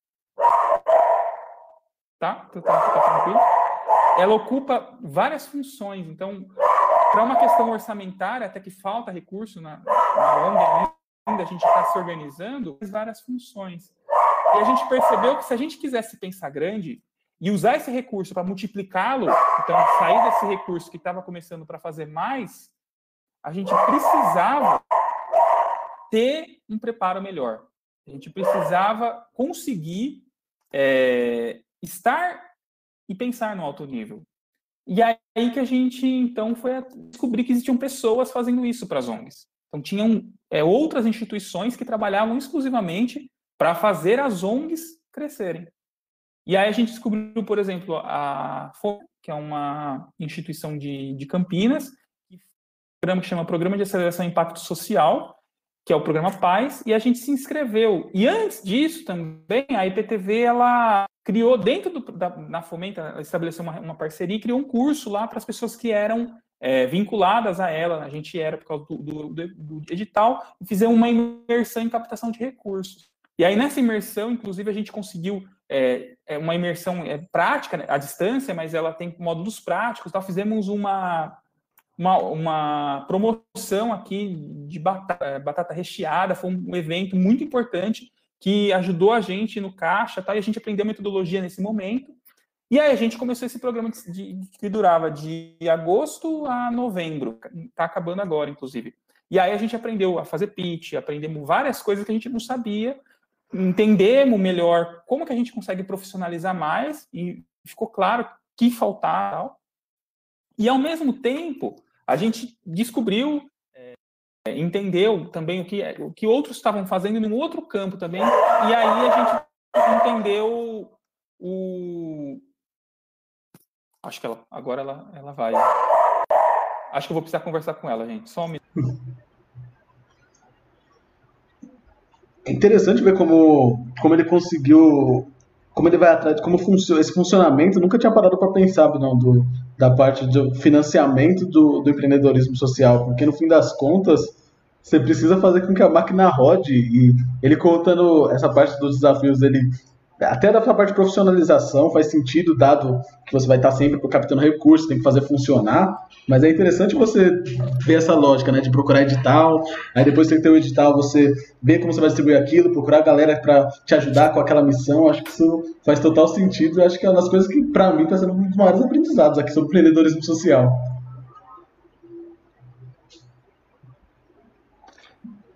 Tá? Tá, tá, tá tranquilo? Ela ocupa várias funções. Então, para uma questão orçamentária, até que falta recurso na, na ONG ainda a gente está se organizando várias funções. E a gente percebeu que se a gente quisesse pensar grande e usar esse recurso para multiplicá-lo, então sair desse recurso que estava começando para fazer mais, a gente precisava ter um preparo melhor. A gente precisava conseguir é, estar e pensar no alto nível. E aí que a gente, então, foi descobrir que existiam pessoas fazendo isso para as ONGs. Então, tinham é, outras instituições que trabalhavam exclusivamente para fazer as ONGs crescerem. E aí a gente descobriu, por exemplo, a FOM, que é uma instituição de, de Campinas, um programa que chama Programa de Aceleração e Impacto Social, que é o programa Paz, e a gente se inscreveu. E antes disso também, a IPTV, ela criou dentro do, da, na Fomenta, estabeleceu uma, uma parceria e criou um curso lá para as pessoas que eram é, vinculadas a ela, a gente era por causa do, do, do, edital, e fizemos uma imersão em captação de recursos. E aí, nessa imersão, inclusive, a gente conseguiu é, é uma imersão é, prática, né, à distância, mas ela tem módulos práticos, tal. fizemos uma, uma, uma promoção aqui de batata, é, batata, recheada, foi um evento muito importante que ajudou a gente no caixa, tal, e a gente aprendeu metodologia nesse momento, e aí a gente começou esse programa de, que durava de agosto a novembro, está acabando agora, inclusive. E aí a gente aprendeu a fazer pitch, aprendemos várias coisas que a gente não sabia, entendemos melhor como que a gente consegue profissionalizar mais e ficou claro que faltava. E ao mesmo tempo a gente descobriu, entendeu também o que o que outros estavam fazendo em um outro campo também. E aí a gente entendeu o, Acho que ela, agora ela, ela vai. Acho que eu vou precisar conversar com ela, gente. Só um minuto. É interessante ver como, como ele conseguiu. Como ele vai atrás como funciona esse funcionamento. Nunca tinha parado para pensar não, do, da parte do financiamento do, do empreendedorismo social, porque no fim das contas você precisa fazer com que a máquina rode. E ele contando essa parte dos desafios dele até da parte de profissionalização faz sentido, dado que você vai estar sempre captando recursos, tem que fazer funcionar, mas é interessante você ver essa lógica, né, de procurar edital, aí depois você ter o edital, você ver como você vai distribuir aquilo, procurar a galera para te ajudar com aquela missão, acho que isso faz total sentido, acho que é uma das coisas que, para mim, está sendo um dos maiores aprendizados aqui sobre empreendedorismo social.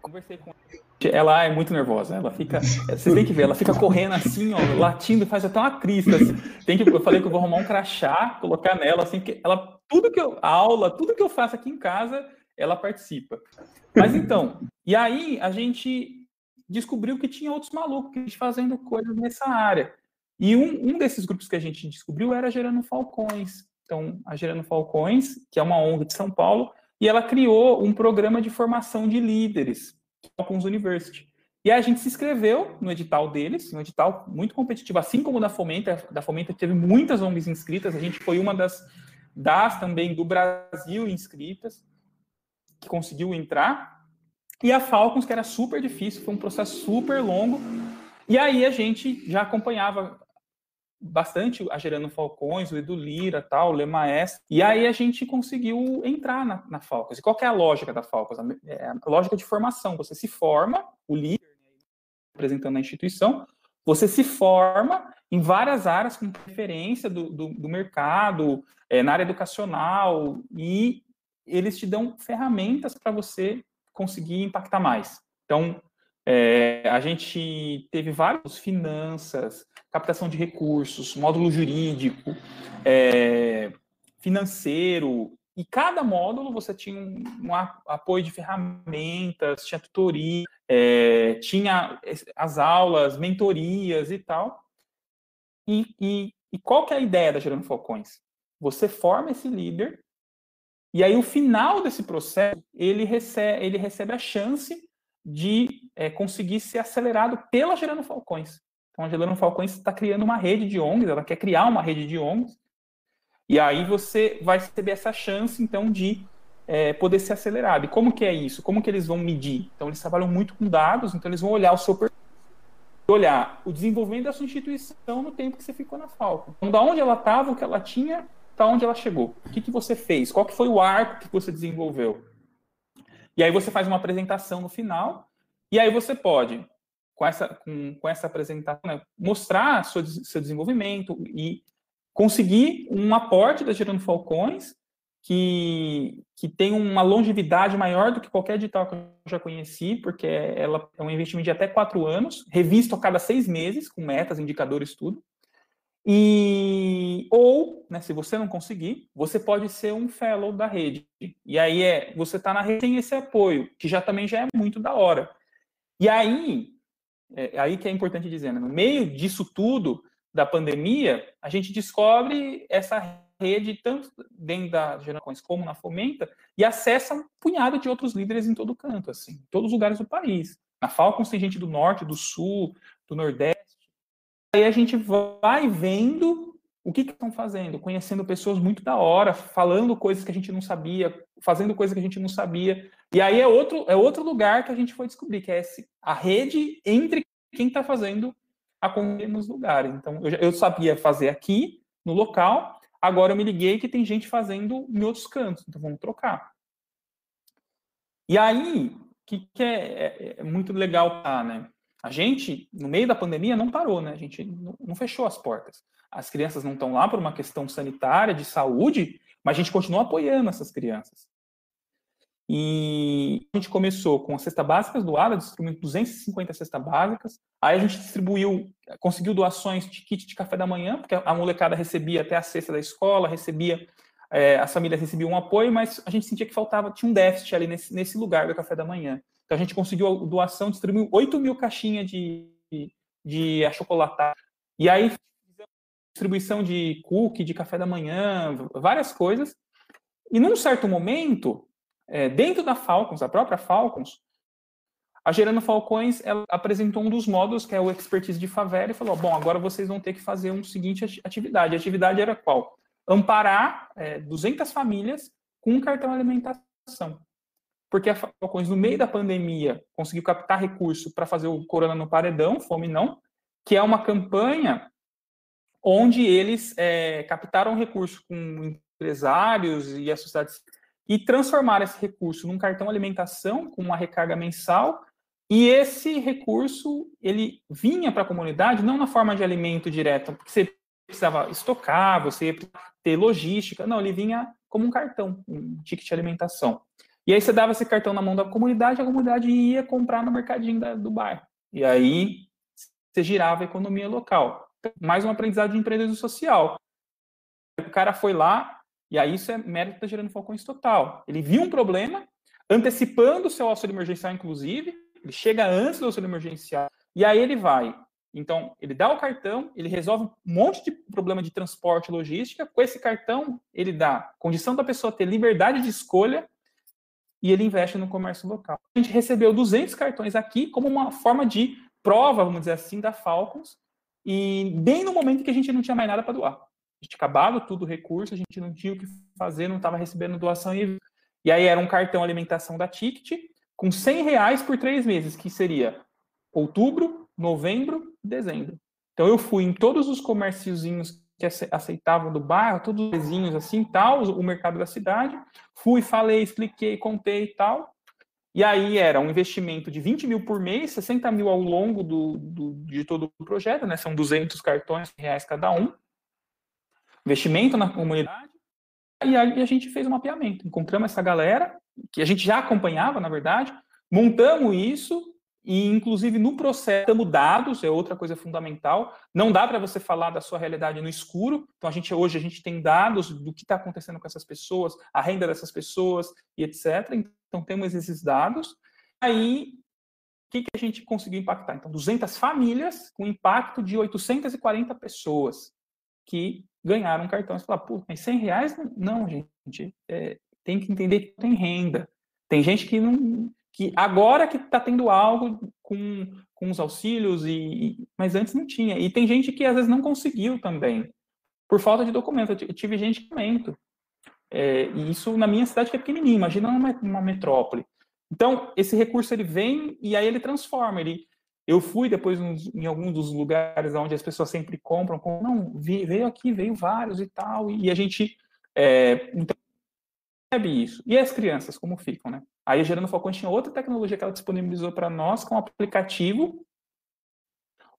Conversei com ela é muito nervosa, ela fica, você tem que ver, ela fica correndo assim, ó, latindo, faz até uma crista. Assim. Tem que, eu falei que eu vou arrumar um crachá, colocar nela, assim, que ela, tudo que eu, a aula, tudo que eu faço aqui em casa, ela participa. Mas então, e aí a gente descobriu que tinha outros malucos fazendo coisas nessa área. E um, um desses grupos que a gente descobriu era Gerando Falcões. Então, a Gerando Falcões, que é uma ONG de São Paulo, e ela criou um programa de formação de líderes Falcons University. E a gente se inscreveu no edital deles, um edital muito competitivo, assim como da Fomenta. Da Fomenta teve muitas ONGs inscritas, a gente foi uma das, das também do Brasil inscritas, que conseguiu entrar. E a Falcons, que era super difícil, foi um processo super longo. E aí a gente já acompanhava bastante a Gerando Falcões, o Edu Lira, tal, o Lemaes, e aí a gente conseguiu entrar na, na Falcons. E qual é a lógica da Falcons? É a lógica de formação. Você se forma, o líder, né, representando a instituição, você se forma em várias áreas com preferência do, do, do mercado, é, na área educacional, e eles te dão ferramentas para você conseguir impactar mais. Então, é, a gente teve vários finanças, captação de recursos, módulo jurídico, é, financeiro, e cada módulo você tinha um, um apoio de ferramentas, tinha tutoria, é, tinha as aulas, mentorias e tal. E, e, e qual que é a ideia da Gerando Falcões? Você forma esse líder, e aí o final desse processo, ele recebe, ele recebe a chance de é, conseguir ser acelerado pela Gerando Falcões. Então, a Gerando Falcões está criando uma rede de ONGs, ela quer criar uma rede de ONGs, e aí você vai receber essa chance, então, de é, poder ser acelerado. E como que é isso? Como que eles vão medir? Então, eles trabalham muito com dados, então eles vão olhar o seu olhar o desenvolvimento da sua instituição no tempo que você ficou na Falcon. Então, da onde ela estava, o que ela tinha, para onde ela chegou. O que, que você fez? Qual que foi o arco que você desenvolveu? E aí você faz uma apresentação no final, e aí você pode, com essa, com, com essa apresentação, né, mostrar seu, seu desenvolvimento e conseguir um aporte da Gerando Falcões que, que tem uma longevidade maior do que qualquer edital que eu já conheci, porque ela é um investimento de até quatro anos, revisto a cada seis meses, com metas, indicadores, tudo. E ou, né, se você não conseguir, você pode ser um fellow da rede. E aí é, você está na rede tem esse apoio, que já também já é muito da hora. E aí, é, aí que é importante dizer, né, no meio disso tudo da pandemia, a gente descobre essa rede tanto dentro da Gerações como na Fomenta e acessa um punhado de outros líderes em todo canto, assim, em todos os lugares do país. Na Falcons tem gente do norte, do sul, do nordeste aí a gente vai vendo o que estão fazendo, conhecendo pessoas muito da hora, falando coisas que a gente não sabia, fazendo coisas que a gente não sabia. E aí é outro, é outro lugar que a gente foi descobrir, que é esse, a rede entre quem está fazendo acontecer nos lugares. Então, eu, eu sabia fazer aqui, no local, agora eu me liguei que tem gente fazendo em outros cantos, então vamos trocar. E aí, o que, que é, é, é, muito legal, tá, né? A gente, no meio da pandemia, não parou, né? A gente não fechou as portas. As crianças não estão lá por uma questão sanitária, de saúde, mas a gente continua apoiando essas crianças. E a gente começou com a cesta básicas doada, distribuindo 250 cestas básicas. Aí a gente distribuiu, conseguiu doações de kit de café da manhã, porque a molecada recebia até a cesta da escola, recebia, é, as famílias recebiam um apoio, mas a gente sentia que faltava, tinha um déficit ali nesse, nesse lugar do café da manhã. Então a gente conseguiu doação, distribuiu 8 mil caixinhas de, de achocolatado. E aí distribuição de cookie, de café da manhã, várias coisas. E num certo momento, é, dentro da Falcons, a própria Falcons, a Gerando Falcões apresentou um dos módulos, que é o Expertise de Favela, e falou: bom, agora vocês vão ter que fazer um seguinte atividade. A atividade era qual? Amparar é, 200 famílias com um cartão alimentação porque a Falcões, no meio da pandemia, conseguiu captar recurso para fazer o Corona no paredão, fome não, que é uma campanha onde eles é, captaram recursos com empresários e a sociedade e transformaram esse recurso num cartão alimentação com uma recarga mensal e esse recurso ele vinha para a comunidade não na forma de alimento direto, porque você precisava estocar, você ter logística, não, ele vinha como um cartão, um ticket de alimentação. E aí você dava esse cartão na mão da comunidade, a comunidade ia comprar no mercadinho da, do bairro. E aí você girava a economia local. Mais um aprendizado de empreendedorismo social. O cara foi lá, e aí isso é mérito da Gerando Falcões total. Ele viu um problema, antecipando o seu auxílio emergencial, inclusive, ele chega antes do auxílio emergencial, e aí ele vai. Então, ele dá o cartão, ele resolve um monte de problema de transporte e logística. Com esse cartão, ele dá condição da pessoa ter liberdade de escolha e ele investe no comércio local. A gente recebeu 200 cartões aqui como uma forma de prova, vamos dizer assim, da Falcons, e bem no momento que a gente não tinha mais nada para doar. A gente acabava tudo o recurso, a gente não tinha o que fazer, não estava recebendo doação. E, e aí era um cartão alimentação da Ticket, com 100 reais por três meses, que seria outubro, novembro, dezembro. Então eu fui em todos os comérciozinhos que aceitavam do bairro, todos os vizinhos assim, tal, o mercado da cidade, fui, falei, expliquei, contei e tal. E aí era um investimento de 20 mil por mês, 60 mil ao longo do, do de todo o projeto, né? São 200 cartões reais cada um. Investimento na comunidade. E aí a gente fez um mapeamento. Encontramos essa galera, que a gente já acompanhava, na verdade, montamos isso e, inclusive, no processo, temos dados, é outra coisa fundamental. Não dá para você falar da sua realidade no escuro. Então, a gente hoje a gente tem dados do que está acontecendo com essas pessoas, a renda dessas pessoas e etc. Então, temos esses dados. Aí, o que, que a gente conseguiu impactar? Então, 200 famílias com impacto de 840 pessoas que ganharam cartão. Você fala, pô, mas 100 reais? Não, gente. É, tem que entender que tem renda. Tem gente que não que agora que está tendo algo com, com os auxílios, e, mas antes não tinha. E tem gente que às vezes não conseguiu também, por falta de documento. Eu tive gente que documento. É, e isso na minha cidade que é pequenininha, imagina uma, uma metrópole. Então, esse recurso ele vem e aí ele transforma. Ele, eu fui depois em alguns dos lugares onde as pessoas sempre compram, com, não, veio aqui, veio vários e tal, e a gente é, então, percebe isso. E as crianças, como ficam, né? Aí a Gerando Falcões tinha outra tecnologia que ela disponibilizou para nós, com um aplicativo,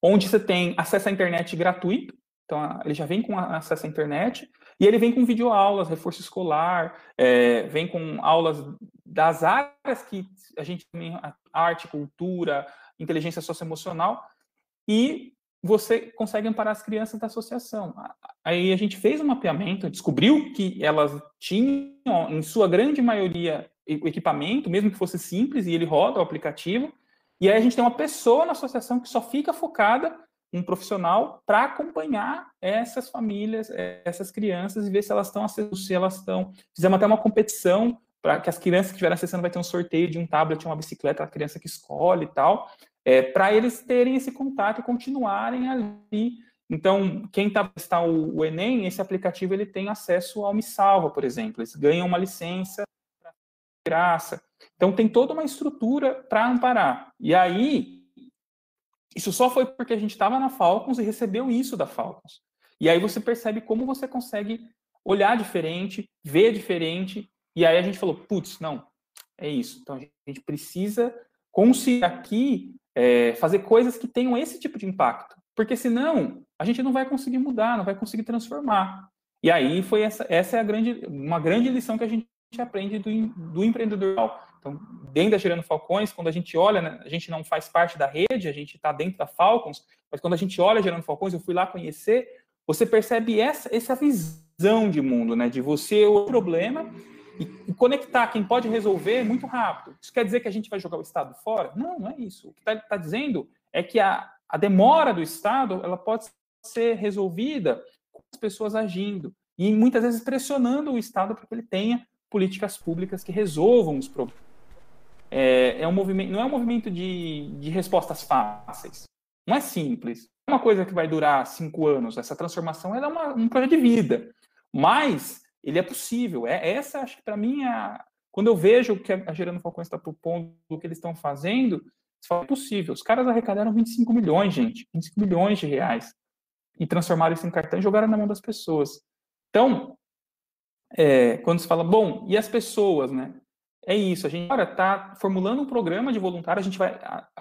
onde você tem acesso à internet gratuito. Então, ele já vem com acesso à internet, e ele vem com videoaulas, reforço escolar, é, vem com aulas das áreas que a gente tem, arte, cultura, inteligência socioemocional, e você consegue amparar as crianças da associação. Aí a gente fez um mapeamento, descobriu que elas tinham, em sua grande maioria, o equipamento, mesmo que fosse simples, e ele roda o aplicativo. E aí a gente tem uma pessoa na associação que só fica focada, um profissional, para acompanhar essas famílias, essas crianças e ver se elas estão se elas estão. Fizemos até uma competição para que as crianças que estiverem acessando vai ter um sorteio de um tablet, uma bicicleta, a criança que escolhe e tal, é, para eles terem esse contato e continuarem ali. Então, quem está está o, o Enem, esse aplicativo ele tem acesso ao Me Salva, por exemplo. Eles ganham uma licença graça. Então tem toda uma estrutura para amparar. E aí, isso só foi porque a gente estava na Falcons e recebeu isso da Falcons. E aí você percebe como você consegue olhar diferente, ver diferente. E aí a gente falou, putz, não, é isso. Então a gente precisa conseguir aqui é, fazer coisas que tenham esse tipo de impacto. Porque senão a gente não vai conseguir mudar, não vai conseguir transformar. E aí foi essa, essa é a grande, uma grande lição que a gente aprende do, do empreendedor. Então, dentro da Gerando Falcões, quando a gente olha, né, a gente não faz parte da rede, a gente está dentro da Falcons, mas quando a gente olha Gerando Falcões, eu fui lá conhecer, você percebe essa, essa visão de mundo, né? De você o problema conectar quem pode resolver muito rápido. Isso quer dizer que a gente vai jogar o Estado fora? Não, não é isso. O que está tá dizendo é que a, a demora do Estado ela pode ser resolvida com as pessoas agindo e muitas vezes pressionando o Estado para que ele tenha políticas públicas que resolvam os problemas. É, é um movimento, não é um movimento de, de respostas fáceis. Não é simples. É uma coisa que vai durar cinco anos. Essa transformação é uma, um projeto de vida. Mas ele é possível. É essa, acho que para mim, é a, quando eu vejo o que a Gerando Falcões está propondo, o que eles estão fazendo, é possível. Os caras arrecadaram 25 milhões, gente. 25 milhões de reais. E transformaram isso em cartão e jogaram na mão das pessoas. Então, é, quando se fala, bom, e as pessoas, né? É isso, a gente agora está formulando um programa de voluntário, a gente vai,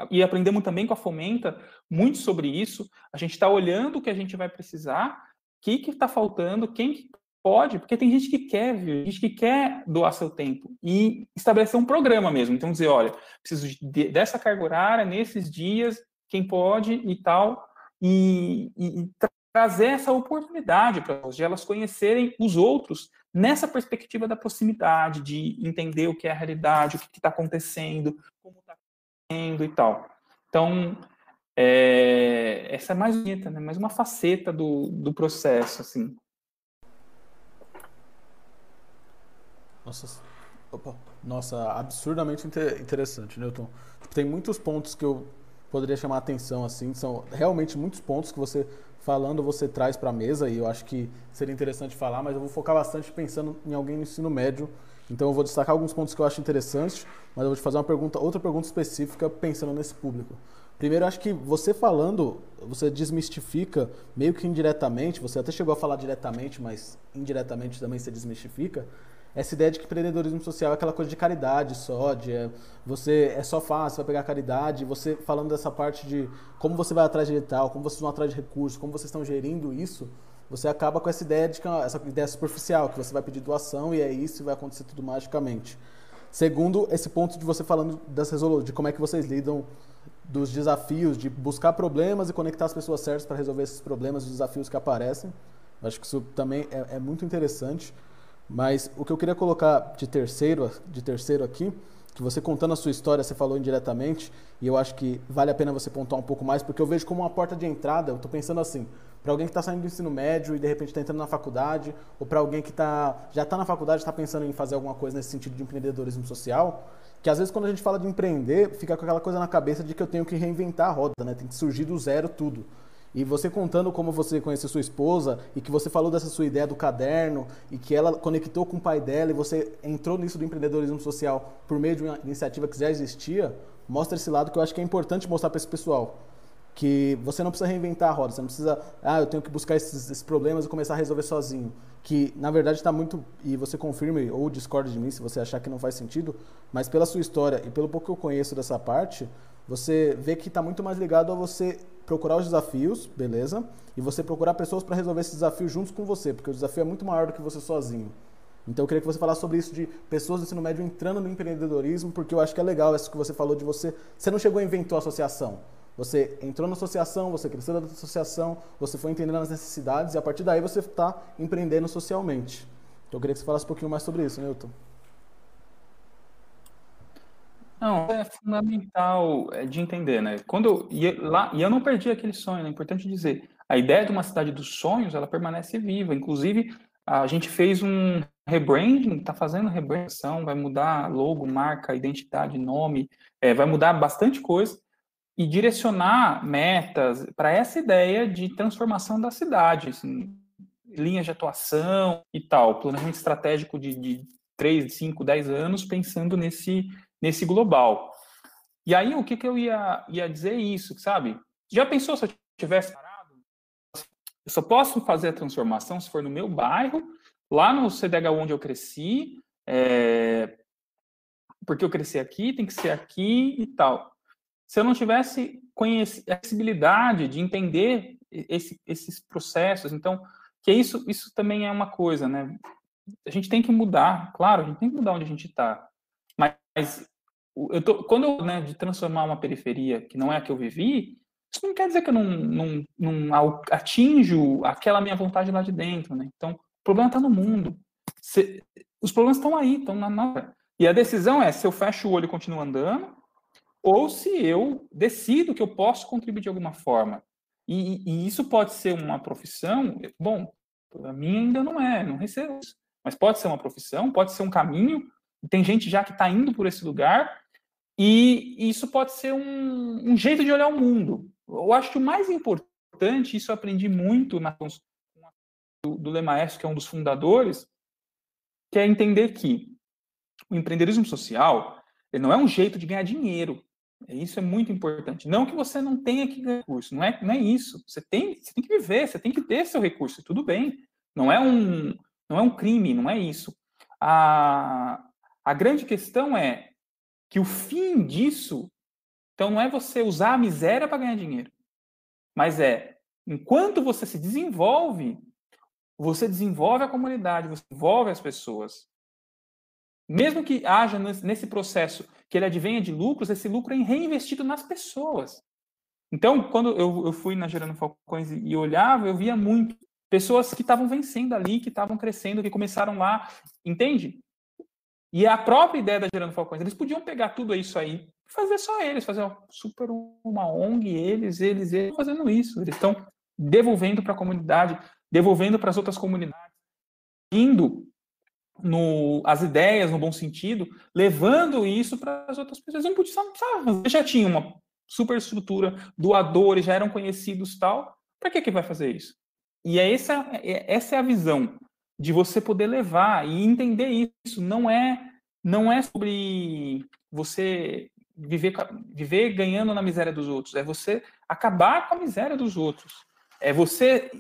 e aprendemos também com a Fomenta muito sobre isso, a gente está olhando o que a gente vai precisar, o que está faltando, quem que pode, porque tem gente que quer, viu? gente que quer doar seu tempo, e estabelecer um programa mesmo, então dizer, olha, preciso de, dessa carga horária, nesses dias, quem pode e tal, e, e, e trazer essa oportunidade para elas, de elas conhecerem os outros nessa perspectiva da proximidade, de entender o que é a realidade, o que está acontecendo, como está acontecendo e tal. Então, é, essa é mais bonita, né? mais uma faceta do, do processo, assim. Nossa, opa, nossa, absurdamente interessante, Newton. Tem muitos pontos que eu poderia chamar atenção, assim, são realmente muitos pontos que você falando você traz para a mesa e eu acho que seria interessante falar, mas eu vou focar bastante pensando em alguém no ensino médio. Então eu vou destacar alguns pontos que eu acho interessantes, mas eu vou te fazer uma pergunta, outra pergunta específica pensando nesse público. Primeiro, acho que você falando, você desmistifica meio que indiretamente, você até chegou a falar diretamente, mas indiretamente também você desmistifica essa ideia de que empreendedorismo social é aquela coisa de caridade só, de é, você é só fácil, vai pegar caridade, você falando dessa parte de como você vai atrás de edital, como vocês vão atrás de recursos, como vocês estão gerindo isso, você acaba com essa ideia de é essa ideia superficial, que você vai pedir doação e é isso e vai acontecer tudo magicamente. Segundo, esse ponto de você falando das resoluções, de como é que vocês lidam dos desafios de buscar problemas e conectar as pessoas certas para resolver esses problemas, os desafios que aparecem. Acho que isso também é, é muito interessante. Mas o que eu queria colocar de terceiro, de terceiro aqui, que você contando a sua história, você falou indiretamente, e eu acho que vale a pena você pontuar um pouco mais, porque eu vejo como uma porta de entrada, eu estou pensando assim, para alguém que está saindo do ensino médio e de repente está entrando na faculdade, ou para alguém que tá, já está na faculdade e está pensando em fazer alguma coisa nesse sentido de empreendedorismo social, que às vezes quando a gente fala de empreender, fica com aquela coisa na cabeça de que eu tenho que reinventar a roda, né? tem que surgir do zero tudo. E você contando como você conheceu sua esposa e que você falou dessa sua ideia do caderno e que ela conectou com o pai dela e você entrou nisso do empreendedorismo social por meio de uma iniciativa que já existia, mostra esse lado que eu acho que é importante mostrar para esse pessoal. Que você não precisa reinventar a roda, você não precisa, ah, eu tenho que buscar esses, esses problemas e começar a resolver sozinho. Que na verdade está muito, e você confirme ou discorde de mim se você achar que não faz sentido, mas pela sua história e pelo pouco que eu conheço dessa parte, você vê que está muito mais ligado a você procurar os desafios, beleza? E você procurar pessoas para resolver esses desafios juntos com você, porque o desafio é muito maior do que você sozinho. Então eu queria que você falasse sobre isso de pessoas do ensino médio entrando no empreendedorismo, porque eu acho que é legal isso que você falou de você. Você não chegou e inventou a associação. Você entrou na associação, você cresceu da associação, você foi entendendo as necessidades e a partir daí você está empreendendo socialmente. Então eu queria que você falasse um pouquinho mais sobre isso, Newton. Não, é fundamental é, de entender, né? Quando e lá e eu não perdi aquele sonho, né? é importante dizer. A ideia de uma cidade dos sonhos, ela permanece viva. Inclusive, a gente fez um rebranding, está fazendo rebranding, vai mudar logo, marca, identidade, nome, é, vai mudar bastante coisa e direcionar metas para essa ideia de transformação da cidade, assim, linhas de atuação e tal, planejamento estratégico de, de 3, 5, 10 anos pensando nesse nesse global. E aí, o que, que eu ia, ia dizer isso, sabe? Já pensou se eu tivesse parado? Eu só posso fazer a transformação se for no meu bairro, lá no CDH onde eu cresci, é, porque eu cresci aqui, tem que ser aqui e tal. Se eu não tivesse acessibilidade de entender esse, esses processos, então, que isso, isso também é uma coisa, né? A gente tem que mudar, claro, a gente tem que mudar onde a gente está. Mas eu tô, quando eu, né, de transformar uma periferia que não é a que eu vivi, isso não quer dizer que eu não, não, não atinjo aquela minha vontade lá de dentro, né? Então, o problema está no mundo. Se, os problemas estão aí, estão na, na. E a decisão é se eu fecho o olho e continuo andando, ou se eu decido que eu posso contribuir de alguma forma. E, e isso pode ser uma profissão, bom, para mim ainda não é, não recebo isso. Mas pode ser uma profissão, pode ser um caminho, tem gente já que está indo por esse lugar, e isso pode ser um, um, jeito de olhar o mundo. Eu acho que o mais importante, isso eu aprendi muito na, do, do Lemaestro, que é um dos fundadores, que é entender que o empreendedorismo social ele não é um jeito de ganhar dinheiro. Isso é muito importante. Não que você não tenha que ganhar recurso, não é, não é isso. Você tem, você tem que viver, você tem que ter seu recurso, tudo bem. Não é um, não é um crime, não é isso. A, a grande questão é que o fim disso, então não é você usar a miséria para ganhar dinheiro, mas é enquanto você se desenvolve, você desenvolve a comunidade, você desenvolve as pessoas. Mesmo que haja nesse processo que ele advenha de lucros, esse lucro é reinvestido nas pessoas. Então, quando eu, eu fui na Gerando Falcões e olhava, eu via muito pessoas que estavam vencendo ali, que estavam crescendo, que começaram lá, entende? E a própria ideia da Gerando Falcões, eles podiam pegar tudo isso aí e fazer só eles, fazer uma super uma ONG, eles, eles, eles fazendo isso. Eles estão devolvendo para a comunidade, devolvendo para as outras comunidades, indo no, as ideias no bom sentido, levando isso para as outras pessoas. Não podia, sabe, já tinha uma superestrutura, doadores já eram conhecidos tal. Para que que vai fazer isso? E é essa, é, essa é a visão de você poder levar e entender isso. Não é não é sobre você viver, viver ganhando na miséria dos outros, é você acabar com a miséria dos outros. É você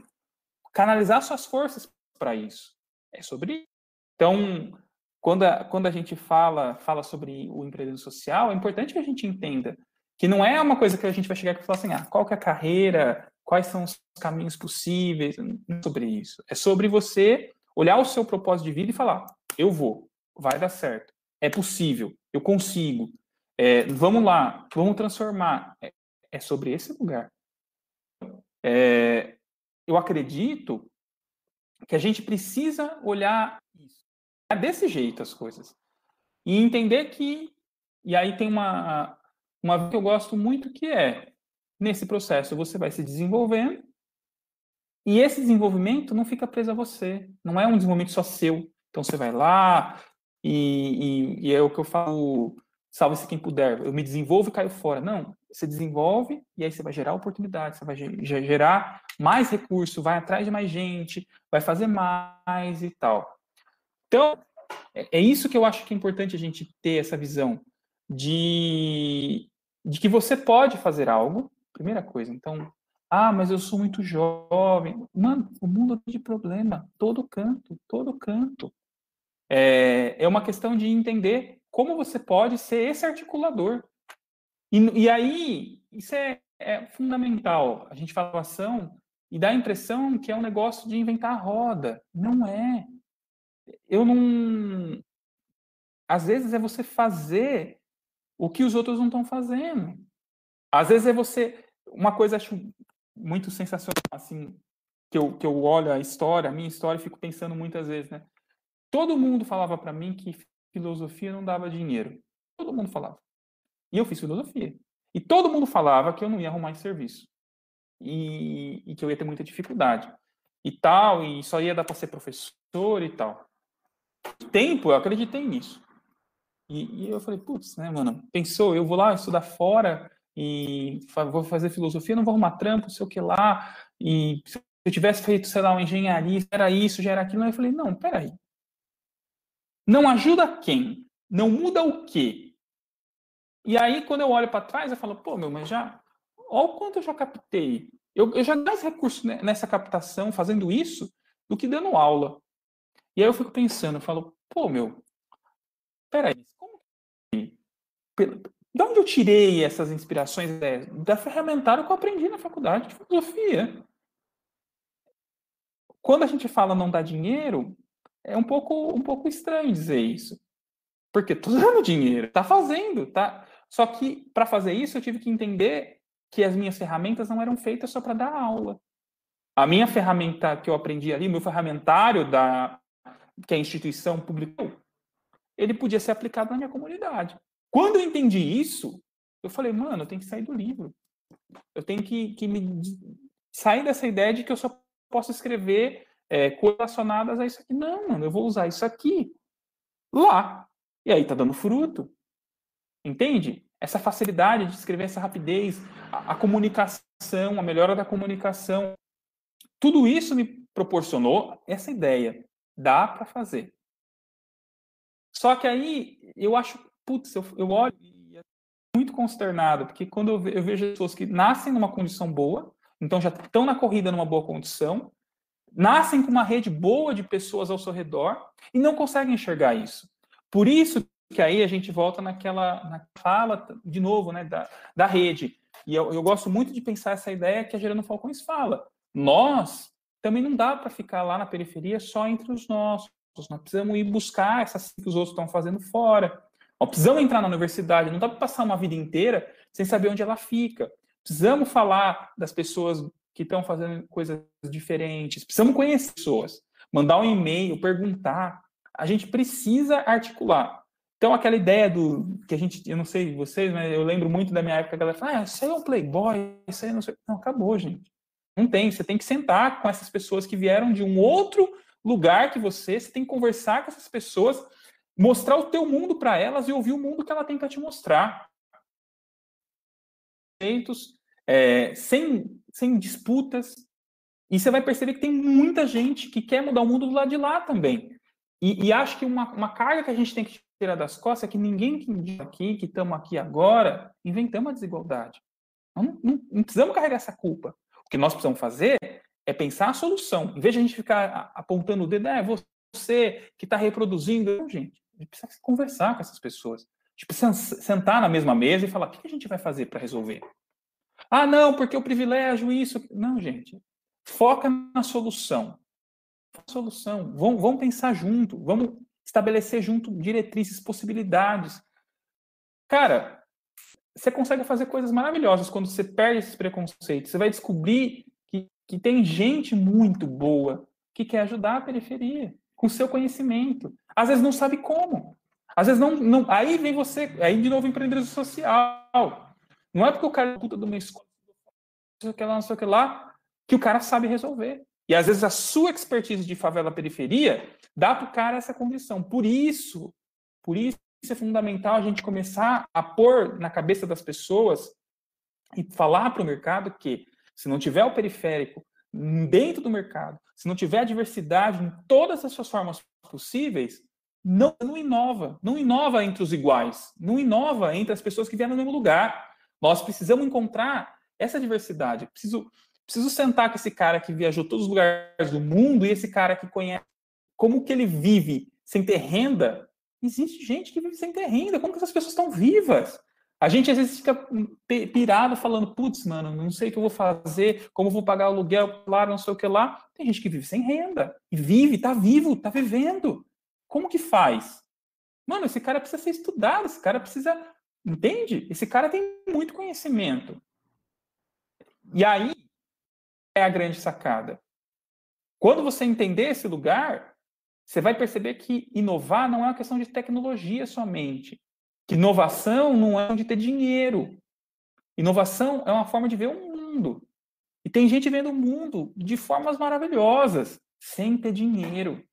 canalizar suas forças para isso. É sobre isso. Então, quando a, quando a gente fala, fala sobre o empreendedorismo social, é importante que a gente entenda que não é uma coisa que a gente vai chegar e falar assim, ah, qual que é a carreira, quais são os caminhos possíveis, não é sobre isso. É sobre você olhar o seu propósito de vida e falar, eu vou, vai dar certo, é possível, eu consigo, é, vamos lá, vamos transformar. É, é sobre esse lugar. É, eu acredito que a gente precisa olhar isso. Desse jeito as coisas. E entender que. E aí tem uma, uma que eu gosto muito que é: nesse processo você vai se desenvolvendo, e esse desenvolvimento não fica preso a você. Não é um desenvolvimento só seu. Então você vai lá, e, e, e é o que eu falo: salve-se quem puder. Eu me desenvolvo e caio fora. Não. Você desenvolve e aí você vai gerar oportunidades, você vai gerar mais recurso, vai atrás de mais gente, vai fazer mais e tal. Então, é, é isso que eu acho que é importante a gente ter essa visão de, de que você pode fazer algo, primeira coisa. Então, ah, mas eu sou muito jovem. Mano, o mundo é de problema, todo canto, todo canto. É, é uma questão de entender como você pode ser esse articulador. E, e aí, isso é, é fundamental. A gente fala ação e dá a impressão que é um negócio de inventar a roda. Não é eu não. Às vezes é você fazer o que os outros não estão fazendo. Às vezes é você. Uma coisa acho muito sensacional, assim, que eu, que eu olho a história, a minha história, e fico pensando muitas vezes, né? Todo mundo falava para mim que filosofia não dava dinheiro. Todo mundo falava. E eu fiz filosofia. E todo mundo falava que eu não ia arrumar esse serviço. E, e que eu ia ter muita dificuldade. E tal, e só ia dar para ser professor e tal tempo eu acreditei nisso. E, e eu falei, putz, né, mano, pensou, eu vou lá estudar fora e vou fazer filosofia, não vou arrumar trampo, sei o que lá, e se eu tivesse feito, sei lá, uma engenharia, era isso, já era aquilo, aí eu falei, não, peraí. Não ajuda quem? Não muda o quê? E aí, quando eu olho para trás, eu falo, pô, meu, mas já, olha o quanto eu já captei. Eu, eu já gasto recurso nessa captação, fazendo isso, do que dando aula. E aí eu fico pensando, eu falo, pô, meu, peraí, como que... De onde eu tirei essas inspirações? É, da ferramentária que eu aprendi na faculdade de filosofia. Quando a gente fala não dá dinheiro, é um pouco, um pouco estranho dizer isso. Porque tô dando dinheiro, tá fazendo, tá? Só que para fazer isso eu tive que entender que as minhas ferramentas não eram feitas só para dar aula. A minha ferramenta que eu aprendi ali, meu ferramentário da que a instituição publicou, ele podia ser aplicado na minha comunidade. Quando eu entendi isso, eu falei, mano, eu tenho que sair do livro. Eu tenho que, que me sair dessa ideia de que eu só posso escrever é, coisas relacionadas a isso aqui. Não, mano, eu vou usar isso aqui lá. E aí tá dando fruto. Entende? Essa facilidade de escrever, essa rapidez, a, a comunicação, a melhora da comunicação. Tudo isso me proporcionou essa ideia Dá para fazer. Só que aí eu acho, putz, eu, eu olho e é muito consternado, porque quando eu, eu vejo pessoas que nascem numa condição boa, então já estão na corrida numa boa condição, nascem com uma rede boa de pessoas ao seu redor e não conseguem enxergar isso. Por isso que aí a gente volta naquela na fala, de novo, né, da, da rede. E eu, eu gosto muito de pensar essa ideia que a Gerando Falcões fala. Nós também não dá para ficar lá na periferia só entre os nossos. Nós precisamos ir buscar essas que os outros estão fazendo fora. Precisamos entrar na universidade. Não dá para passar uma vida inteira sem saber onde ela fica. Precisamos falar das pessoas que estão fazendo coisas diferentes. Precisamos conhecer pessoas. Mandar um e-mail, perguntar. A gente precisa articular. Então, aquela ideia do que a gente, eu não sei vocês, mas eu lembro muito da minha época, a galera fala, ah, isso aí é um playboy, isso aí não sei. Não, acabou, gente. Não tem. Você tem que sentar com essas pessoas que vieram de um outro lugar que você, você tem que conversar com essas pessoas, mostrar o teu mundo para elas e ouvir o mundo que ela tem para te mostrar. É, sem, sem disputas. E você vai perceber que tem muita gente que quer mudar o mundo do lado de lá também. E, e acho que uma, uma carga que a gente tem que tirar das costas é que ninguém que diz aqui, que estamos aqui agora, inventamos a desigualdade. Não, não, não, precisamos carregar essa culpa. O que nós precisamos fazer é pensar a solução. Em vez de a gente ficar apontando o dedo, é você que está reproduzindo. Não, gente, a gente precisa conversar com essas pessoas. A gente precisa sentar na mesma mesa e falar: o que a gente vai fazer para resolver? Ah, não, porque o privilégio, isso. Não, gente. Foca na solução. Solução. Vamos, vamos pensar junto. Vamos estabelecer junto diretrizes, possibilidades. Cara, você consegue fazer coisas maravilhosas quando você perde esses preconceitos. Você vai descobrir que, que tem gente muito boa que quer ajudar a periferia com seu conhecimento. Às vezes não sabe como. Às vezes não, não. Aí vem você, aí de novo empreendedorismo social. Não é porque o cara é puta de uma escola, não sei o que lá, não sei o que lá, que o cara sabe resolver. E às vezes a sua expertise de favela periferia dá para o cara essa condição. Por isso, por isso é fundamental a gente começar a pôr na cabeça das pessoas e falar para o mercado que se não tiver o periférico dentro do mercado, se não tiver diversidade em todas as suas formas possíveis, não, não inova, não inova entre os iguais, não inova entre as pessoas que vieram no mesmo lugar. Nós precisamos encontrar essa diversidade. Preciso, preciso sentar com esse cara que viajou todos os lugares do mundo e esse cara que conhece como que ele vive sem ter renda. Existe gente que vive sem ter renda. Como que essas pessoas estão vivas? A gente às vezes fica pirado falando, putz, mano, não sei o que eu vou fazer, como vou pagar aluguel lá, não sei o que lá. Tem gente que vive sem renda. E vive, tá vivo, tá vivendo. Como que faz? Mano, esse cara precisa ser estudado, esse cara precisa. Entende? Esse cara tem muito conhecimento. E aí é a grande sacada. Quando você entender esse lugar, você vai perceber que inovar não é uma questão de tecnologia somente. Que inovação não é de ter dinheiro. Inovação é uma forma de ver o mundo. E tem gente vendo o mundo de formas maravilhosas, sem ter dinheiro.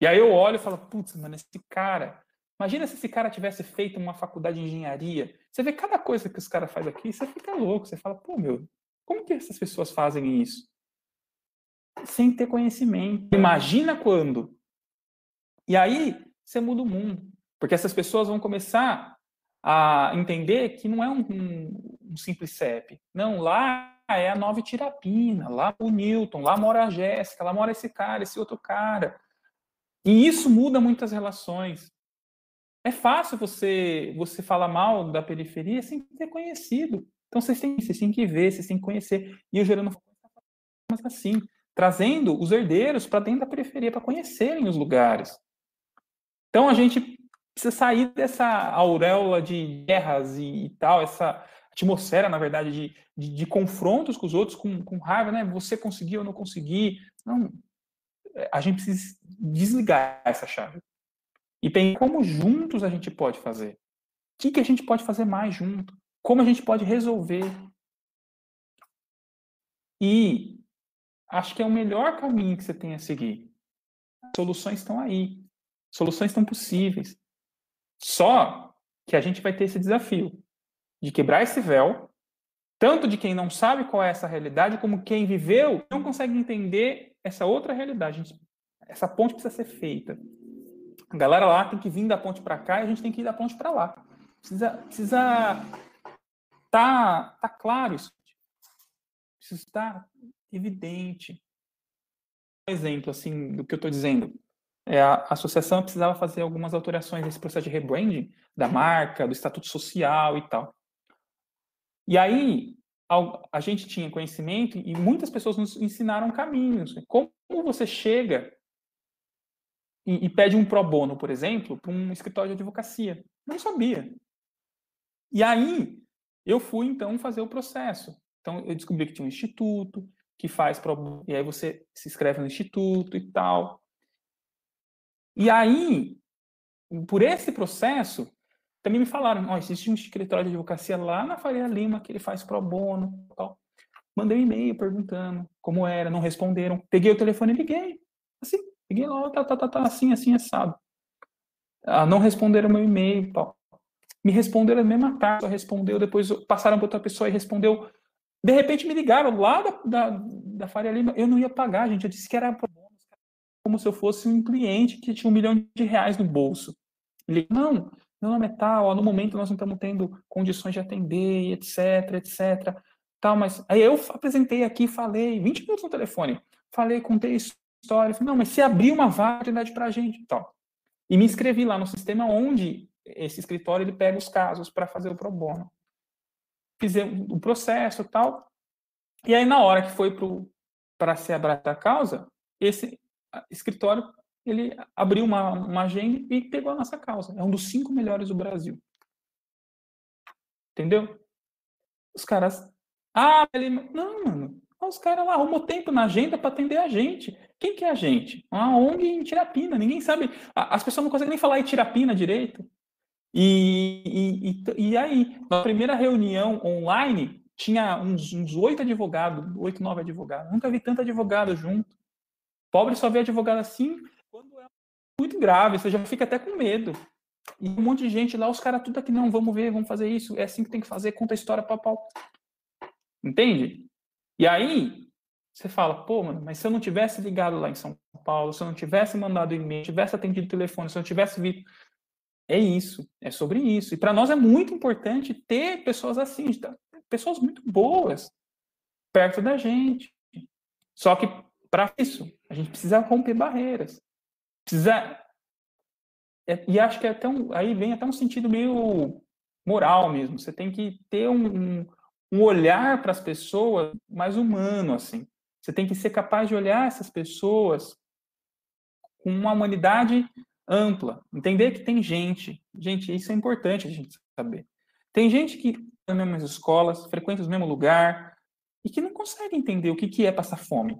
E aí eu olho e falo, putz, mano, esse cara. Imagina se esse cara tivesse feito uma faculdade de engenharia. Você vê cada coisa que os caras fazem aqui, você fica louco. Você fala, pô, meu, como que essas pessoas fazem isso? Sem ter conhecimento. Imagina quando. E aí você muda o mundo. Porque essas pessoas vão começar a entender que não é um, um, um simples CEP. Não, lá é a nova Tirapina, lá o Newton, lá mora a Jéssica, lá mora esse cara, esse outro cara. E isso muda muitas relações. É fácil você você falar mal da periferia sem ter conhecido. Então vocês têm, vocês têm que ver, vocês têm que conhecer. E o Gerando mas assim, trazendo os herdeiros para dentro da periferia para conhecerem os lugares. Então a gente precisa sair dessa auréola de guerras e, e tal, essa atmosfera, na verdade, de, de, de, confrontos com os outros, com, com raiva, né? Você conseguiu, eu não consegui. Não, a gente precisa desligar essa chave e pensar como juntos a gente pode fazer. O que, que a gente pode fazer mais junto? Como a gente pode resolver? E acho que é o melhor caminho que você tem a seguir. Soluções estão aí. Soluções estão possíveis. Só que a gente vai ter esse desafio de quebrar esse véu, tanto de quem não sabe qual é essa realidade, como quem viveu não consegue entender essa outra realidade. Essa ponte precisa ser feita. A galera lá tem que vir da ponte para cá e a gente tem que ir da ponte para lá. Precisa, precisa tá, tá claro isso. Precisa estar evidente. Um exemplo, assim, do que eu estou dizendo. É, a associação precisava fazer algumas alterações nesse processo de rebranding da marca, do estatuto social e tal. E aí, a gente tinha conhecimento e muitas pessoas nos ensinaram caminhos. Como você chega e, e pede um pro bono, por exemplo, para um escritório de advocacia? Não sabia. E aí, eu fui, então, fazer o processo. Então, eu descobri que tinha um instituto que faz pro e aí você se inscreve no instituto e tal. E aí, por esse processo, também me falaram, oh, existe um escritório de advocacia lá na Faria Lima que ele faz pro bono. Tal. Mandei um e-mail perguntando como era, não responderam. Peguei o telefone e liguei. Assim, liguei lá, tá, tá, tá, tá, assim, assim, assado. Ah, não responderam meu e-mail, tal. Me responderam a mesma tarde, respondeu, depois passaram para outra pessoa e respondeu. De repente me ligaram lá da, da, da Faria Lima, eu não ia pagar, gente, eu disse que era pro como se eu fosse um cliente que tinha um milhão de reais no bolso. Ele, não, meu nome é tal, ó, no momento nós não estamos tendo condições de atender, etc, etc. Tal, mas aí eu apresentei aqui, falei, 20 minutos no telefone, falei, contei história, falei, não, mas se abrir uma vaga para a gente, tal. E me inscrevi lá no sistema onde esse escritório ele pega os casos para fazer o pro bono. Fiz o processo tal. E aí, na hora que foi para ser aberta a causa, esse escritório ele abriu uma, uma agenda e pegou a nossa causa. É um dos cinco melhores do Brasil. Entendeu? Os caras. Ah, ele. Não, mano. Os caras lá arrumou tempo na agenda para atender a gente. Quem que é a gente? Uma ONG em Tirapina. Ninguém sabe. As pessoas não conseguem nem falar em Tirapina direito. E, e, e, aí, na primeira reunião online, tinha uns oito advogados, oito, nove advogados. Nunca vi tanto advogado junto. Pobre só vê advogado assim quando é muito grave, você já fica até com medo. E um monte de gente lá, os caras tudo aqui, não, vamos ver, vamos fazer isso, é assim que tem que fazer, conta a história para pau. Entende? E aí, você fala, pô, mano, mas se eu não tivesse ligado lá em São Paulo, se eu não tivesse mandado e-mail, tivesse atendido o telefone, se eu não tivesse visto. É isso, é sobre isso. E para nós é muito importante ter pessoas assim, pessoas muito boas perto da gente. Só que para isso, a gente precisa romper barreiras. Precisa. É, e acho que é até um, aí vem até um sentido meio moral mesmo. Você tem que ter um, um olhar para as pessoas mais humano, assim. Você tem que ser capaz de olhar essas pessoas com uma humanidade ampla. Entender que tem gente. Gente, isso é importante a gente saber. Tem gente que nas mesmas escolas, frequenta o mesmo lugar, e que não consegue entender o que, que é passar fome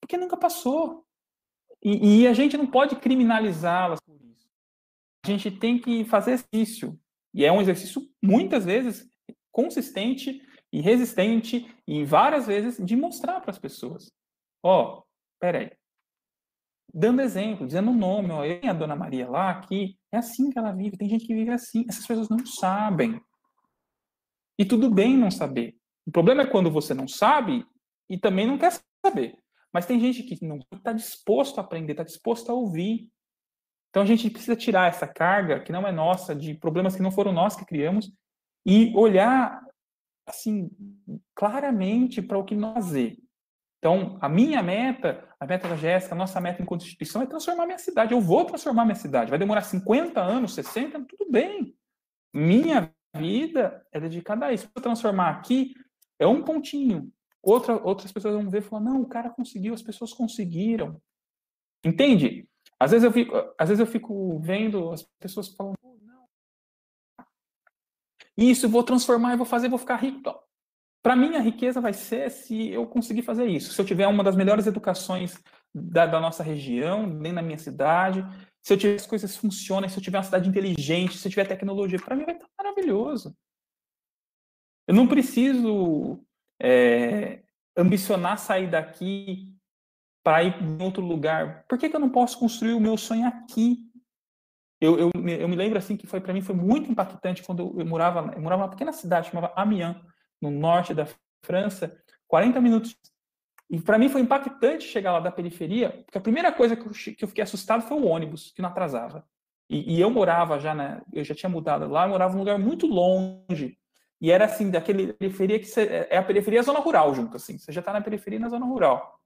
porque nunca passou. E, e a gente não pode criminalizá-las por isso. A gente tem que fazer exercício. E é um exercício, muitas vezes, consistente e resistente, e várias vezes, de mostrar para as pessoas. Ó, oh, peraí. Dando exemplo, dizendo o nome, ó, eu tenho a Dona Maria lá, aqui, é assim que ela vive, tem gente que vive assim, essas pessoas não sabem. E tudo bem não saber. O problema é quando você não sabe e também não quer saber. Mas tem gente que não está disposto a aprender, está disposto a ouvir. Então a gente precisa tirar essa carga que não é nossa, de problemas que não foram nós que criamos, e olhar assim claramente para o que nós é. Então, a minha meta, a meta da Jéssica, a nossa meta enquanto instituição é transformar minha cidade. Eu vou transformar minha cidade. Vai demorar 50 anos, 60, tudo bem. Minha vida é dedicada a isso. Para transformar aqui, é um pontinho. Outra, outras pessoas vão ver e falar, não, o cara conseguiu, as pessoas conseguiram. Entende? Às vezes eu fico, às vezes eu fico vendo as pessoas falando, não. Isso, vou transformar, vou fazer, vou ficar rico. Para mim, a riqueza vai ser se eu conseguir fazer isso. Se eu tiver uma das melhores educações da, da nossa região, nem na minha cidade, se eu tiver as coisas funcionem, se eu tiver uma cidade inteligente, se eu tiver tecnologia, para mim vai estar maravilhoso. Eu não preciso é, ambicionar sair daqui para ir em outro lugar. Por que, que eu não posso construir o meu sonho aqui? Eu, eu, eu me lembro assim que foi para mim foi muito impactante quando eu, morava eu morava numa pequena cidade chamada Amiens, no norte da França, 40 minutos. E para mim foi impactante chegar lá da periferia, porque a primeira coisa que eu, que eu fiquei assustado foi o ônibus que não atrasava. E, e, eu morava já, né? Eu já tinha mudado lá, eu morava num lugar muito longe. E era assim, daquele periferia que você, é a periferia e a zona rural junto, assim. Você já está na periferia e na zona rural.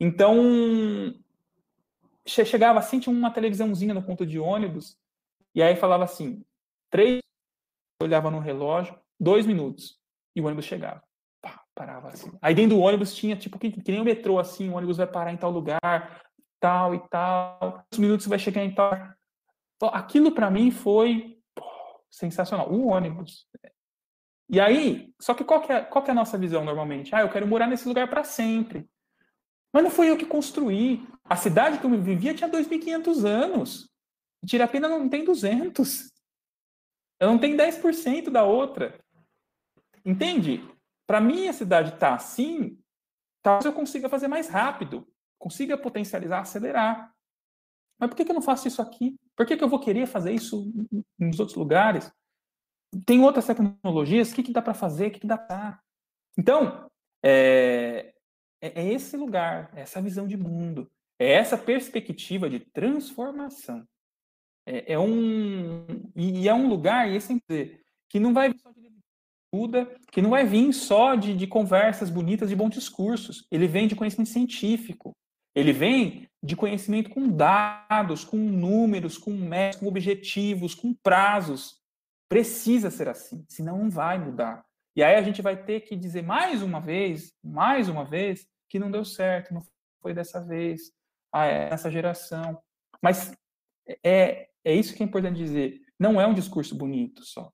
Então, chegava assim, tinha uma televisãozinha no ponto de ônibus, e aí falava assim, três, olhava no relógio, dois minutos, e o ônibus chegava. Pá, parava assim. Aí dentro do ônibus tinha, tipo, que, que nem o metrô, assim, o ônibus vai parar em tal lugar, tal e tal, os minutos vai chegar em tal. Aquilo para mim foi sensacional. O ônibus. E aí, só que qual que, é, qual que é a nossa visão normalmente? Ah, eu quero morar nesse lugar para sempre. Mas não foi eu que construí. A cidade que eu vivia tinha 2.500 anos. Tirapina não tem 200. Eu não tenho 10% da outra. Entende? Para mim, a cidade está assim, talvez eu consiga fazer mais rápido, consiga potencializar, acelerar. Mas por que, que eu não faço isso aqui? Por que, que eu vou querer fazer isso nos outros lugares? Tem outras tecnologias, o que, que dá para fazer, o que, que dá para. Então, é, é, é esse lugar, é essa visão de mundo, é essa perspectiva de transformação. É, é um e é um lugar, e esse dizer, que não vai vir só de que não vai vir só de, de conversas bonitas, de bons discursos. Ele vem de conhecimento científico. Ele vem de conhecimento com dados, com números, com métodos, com objetivos, com prazos. Precisa ser assim, senão não vai mudar. E aí a gente vai ter que dizer mais uma vez, mais uma vez, que não deu certo, não foi dessa vez, ah, é geração. Mas é, é isso que é importante dizer. Não é um discurso bonito só.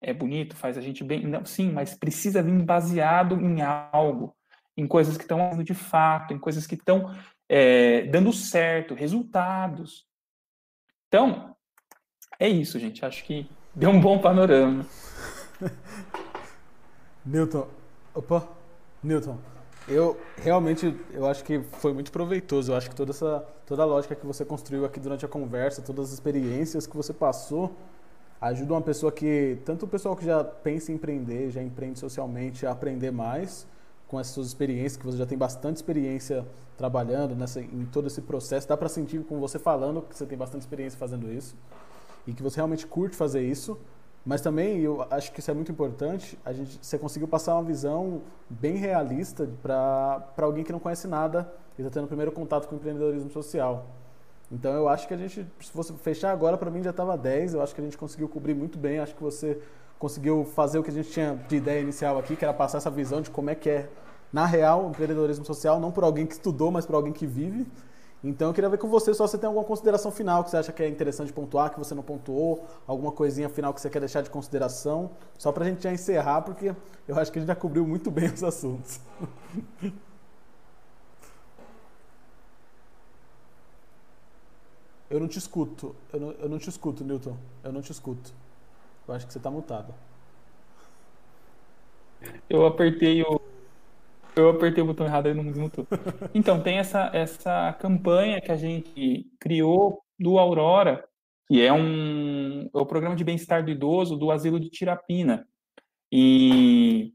É bonito, faz a gente bem. Não, sim, mas precisa vir baseado em algo, em coisas que estão de fato, em coisas que estão é, dando certo, resultados. Então, é isso, gente. Acho que deu um bom panorama. Newton, opa, Newton, eu realmente eu acho que foi muito proveitoso. Eu acho que toda essa toda a lógica que você construiu aqui durante a conversa, todas as experiências que você passou, ajuda uma pessoa que tanto o pessoal que já pensa em empreender, já empreende socialmente, a aprender mais com essas suas experiências, que você já tem bastante experiência trabalhando nessa em todo esse processo. Dá para sentir com você falando que você tem bastante experiência fazendo isso e que você realmente curte fazer isso. Mas também eu acho que isso é muito importante. A gente, você conseguiu passar uma visão bem realista para alguém que não conhece nada e está tendo o primeiro contato com o empreendedorismo social. Então eu acho que a gente, se fosse fechar agora, para mim já estava 10. Eu acho que a gente conseguiu cobrir muito bem. Acho que você conseguiu fazer o que a gente tinha de ideia inicial aqui, que era passar essa visão de como é que é, na real, o empreendedorismo social, não por alguém que estudou, mas por alguém que vive. Então eu queria ver com você se você tem alguma consideração final que você acha que é interessante pontuar, que você não pontuou, alguma coisinha final que você quer deixar de consideração, só para a gente já encerrar, porque eu acho que a gente já cobriu muito bem os assuntos. Eu não te escuto, eu não, eu não te escuto, Newton, eu não te escuto. Eu acho que você está mutado. Eu apertei o eu apertei o botão errado e não desmutou. Então, tem essa, essa campanha que a gente criou do Aurora, que é um é o programa de bem-estar do idoso do asilo de Tirapina. E,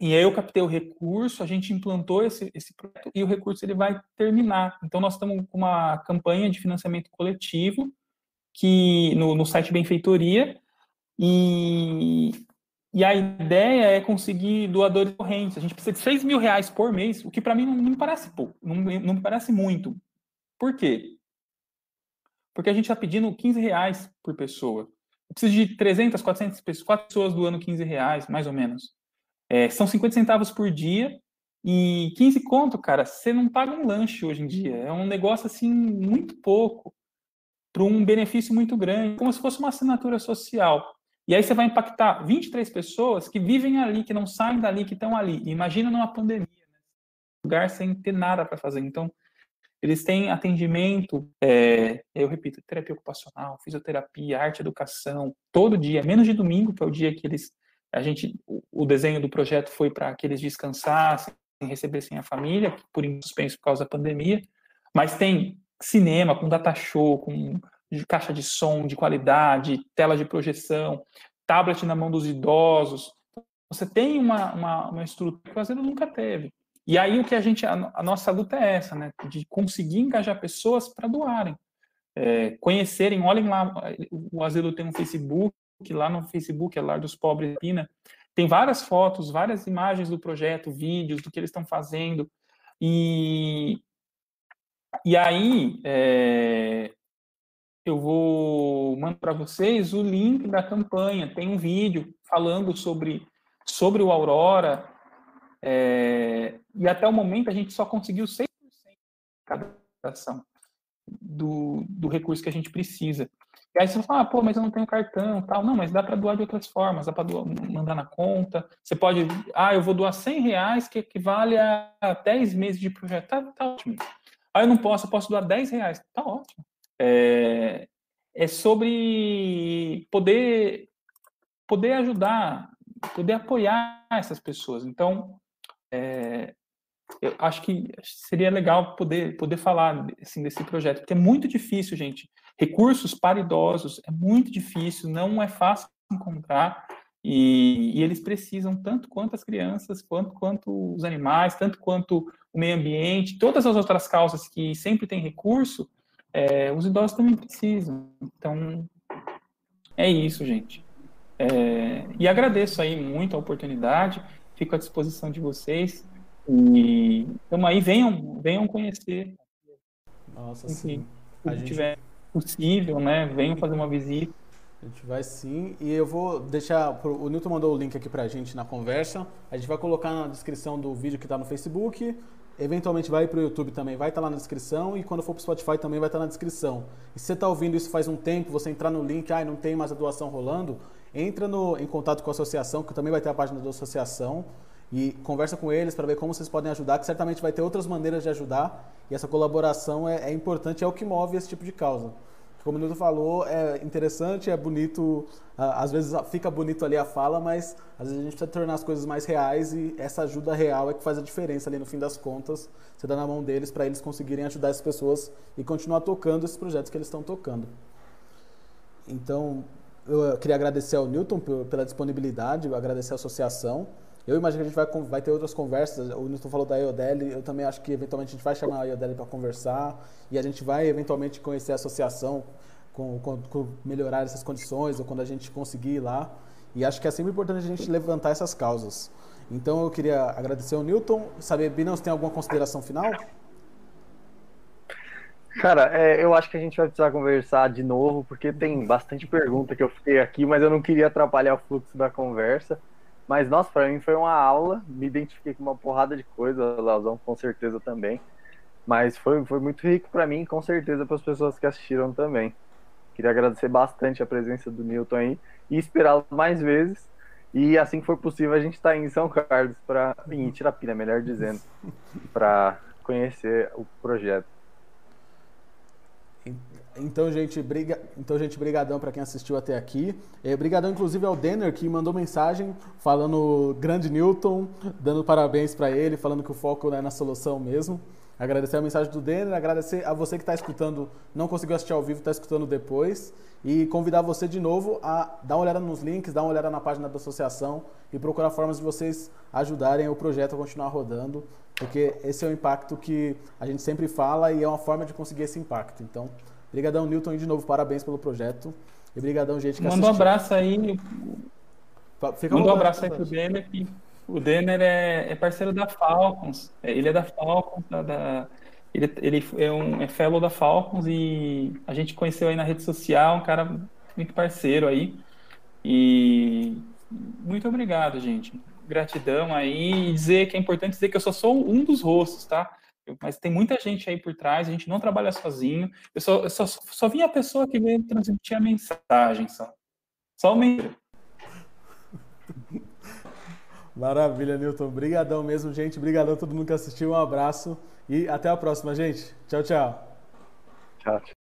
e aí eu captei o recurso, a gente implantou esse, esse projeto e o recurso ele vai terminar. Então, nós estamos com uma campanha de financiamento coletivo que no, no site Benfeitoria, e e a ideia é conseguir doadores correntes. A gente precisa de 6 mil reais por mês, o que para mim não, me parece pouco, não, não, me parece muito. Por quê? Porque a gente está pedindo 15 reais por pessoa. Eu preciso de 300, 400 pessoas, 4 pessoas doando 15 reais, mais ou menos. É, são 50 centavos por dia e 15 conto, cara, você não paga um lanche hoje em dia. É um negócio assim, muito pouco, para um benefício muito grande, como se fosse uma assinatura social. E aí você vai impactar 23 pessoas que vivem ali, que não saem dali, que estão ali. imagina numa pandemia, né? lugar sem ter nada para fazer. Então, eles têm atendimento, é, eu repito, terapia ocupacional, fisioterapia, arte educação, todo dia, menos de domingo, que é o dia que eles, a gente, o, o desenho do projeto foi para que eles descansassem, recebessem a família, por suspenso por causa da pandemia, mas tem cinema com data show, com de caixa de som de qualidade, tela de projeção, tablet na mão dos idosos. Você tem uma, uma, uma estrutura que o brasileiro nunca teve. E aí o que a gente, a, a, nossa luta é essa, né? De conseguir engajar pessoas para doarem. é, conhecerem, olhem lá, o Asilo tem um Facebook, lá no Facebook, é Lar dos Pobres Pina, tem várias fotos, várias imagens do projeto, vídeos do que eles estão fazendo, e, e aí é, eu vou mandar para vocês o link da campanha, tem um vídeo falando sobre, sobre o Aurora, é, e até o momento a gente só conseguiu 6% de captação do, do recurso que a gente precisa. E aí você fala, ah, pô, mas eu não tenho cartão, tal. Não, mas dá para doar de outras formas, dá para mandar na conta. Você pode, ah, eu vou doar 100 reais, que equivale a 10 meses de projeto. Tá, tá ótimo. Ah, eu não posso, eu posso doar 10 reais. Tá ótimo. É, é sobre poder, poder ajudar, poder apoiar essas pessoas. Então, é, eu acho que seria legal poder, poder falar assim, desse projeto, porque é muito difícil, gente. Recursos para idosos é muito difícil, não é fácil encontrar, e, e, eles precisam tanto quanto as crianças, quanto quanto os animais, tanto quanto o meio ambiente, todas as outras causas que sempre têm recurso, é, os idosos também precisam. Então, é isso, gente. É, e agradeço aí muito a oportunidade, fico à disposição de vocês. E então aí venham, venham conhecer. Nossa, Enfim, sim. Se gente... tiver possível, né? Venham fazer uma visita. A gente vai sim. E eu vou deixar. O Newton mandou o link aqui pra gente na conversa. A gente vai colocar na descrição do vídeo que tá no Facebook. Eventualmente vai para o YouTube também, vai estar tá lá na descrição. E quando for para o Spotify também vai estar tá na descrição. E se você está ouvindo isso faz um tempo, você entrar no link, ah, não tem mais a doação rolando, entra no, em contato com a associação, que também vai ter a página da associação e conversa com eles para ver como vocês podem ajudar, que certamente vai ter outras maneiras de ajudar e essa colaboração é, é importante, é o que move esse tipo de causa. Como o Nilton falou, é interessante, é bonito, às vezes fica bonito ali a fala, mas às vezes a gente precisa tornar as coisas mais reais e essa ajuda real é que faz a diferença ali no fim das contas. Você dá na mão deles para eles conseguirem ajudar as pessoas e continuar tocando esses projetos que eles estão tocando. Então, eu queria agradecer ao Newton pela disponibilidade, agradecer à associação. Eu imagino que a gente vai, vai ter outras conversas. O Nilton falou da IODEL, eu também acho que eventualmente a gente vai chamar a IODEL para conversar e a gente vai eventualmente conhecer a associação com, com, com, melhorar essas condições ou quando a gente conseguir ir lá. E acho que é sempre importante a gente levantar essas causas. Então eu queria agradecer ao Newton. Saber, Binão, se tem alguma consideração final? Cara, é, eu acho que a gente vai precisar conversar de novo, porque tem bastante pergunta que eu fiquei aqui, mas eu não queria atrapalhar o fluxo da conversa. Mas, nossa, para mim foi uma aula, me identifiquei com uma porrada de coisa, o Leozão com certeza também. Mas foi, foi muito rico para mim, com certeza para as pessoas que assistiram também. Queria agradecer bastante a presença do Newton aí e esperá-lo mais vezes. E assim que for possível, a gente está em São Carlos, para em Itirapina, melhor dizendo, para conhecer o projeto. Então, gente, briga... então, gente, brigadão para quem assistiu até aqui. É, brigadão, inclusive, ao Denner, que mandou mensagem falando grande Newton, dando parabéns para ele, falando que o foco é na solução mesmo. Agradecer a mensagem do Denner, agradecer a você que está escutando, não conseguiu assistir ao vivo, está escutando depois. E convidar você de novo a dar uma olhada nos links, dar uma olhada na página da associação e procurar formas de vocês ajudarem o projeto a continuar rodando, porque esse é o impacto que a gente sempre fala e é uma forma de conseguir esse impacto. Então, Obrigadão, Newton, e de novo, parabéns pelo projeto. E obrigadão, gente que Manda um abraço aí. Fica Manda um abraço aí pro Denner, que o Denner é, é, parceiro da Falcons. É, ele é da Falcons, da, da, ele, ele é um é fellow da Falcons e a gente conheceu aí na rede social, um cara muito parceiro aí. E muito obrigado, gente. Gratidão aí e dizer que é importante dizer que eu só sou um dos rostos, tá? Mas tem muita gente aí por trás, a gente não trabalha sozinho. Eu só, eu só, só vi a pessoa que veio transmitir a mensagem, só. Só o membro. Maravilha, Newton. Obrigadão mesmo, gente. Obrigadão a todo mundo que assistiu. Um abraço e até a próxima, gente. Tchau, tchau. Tchau, tchau.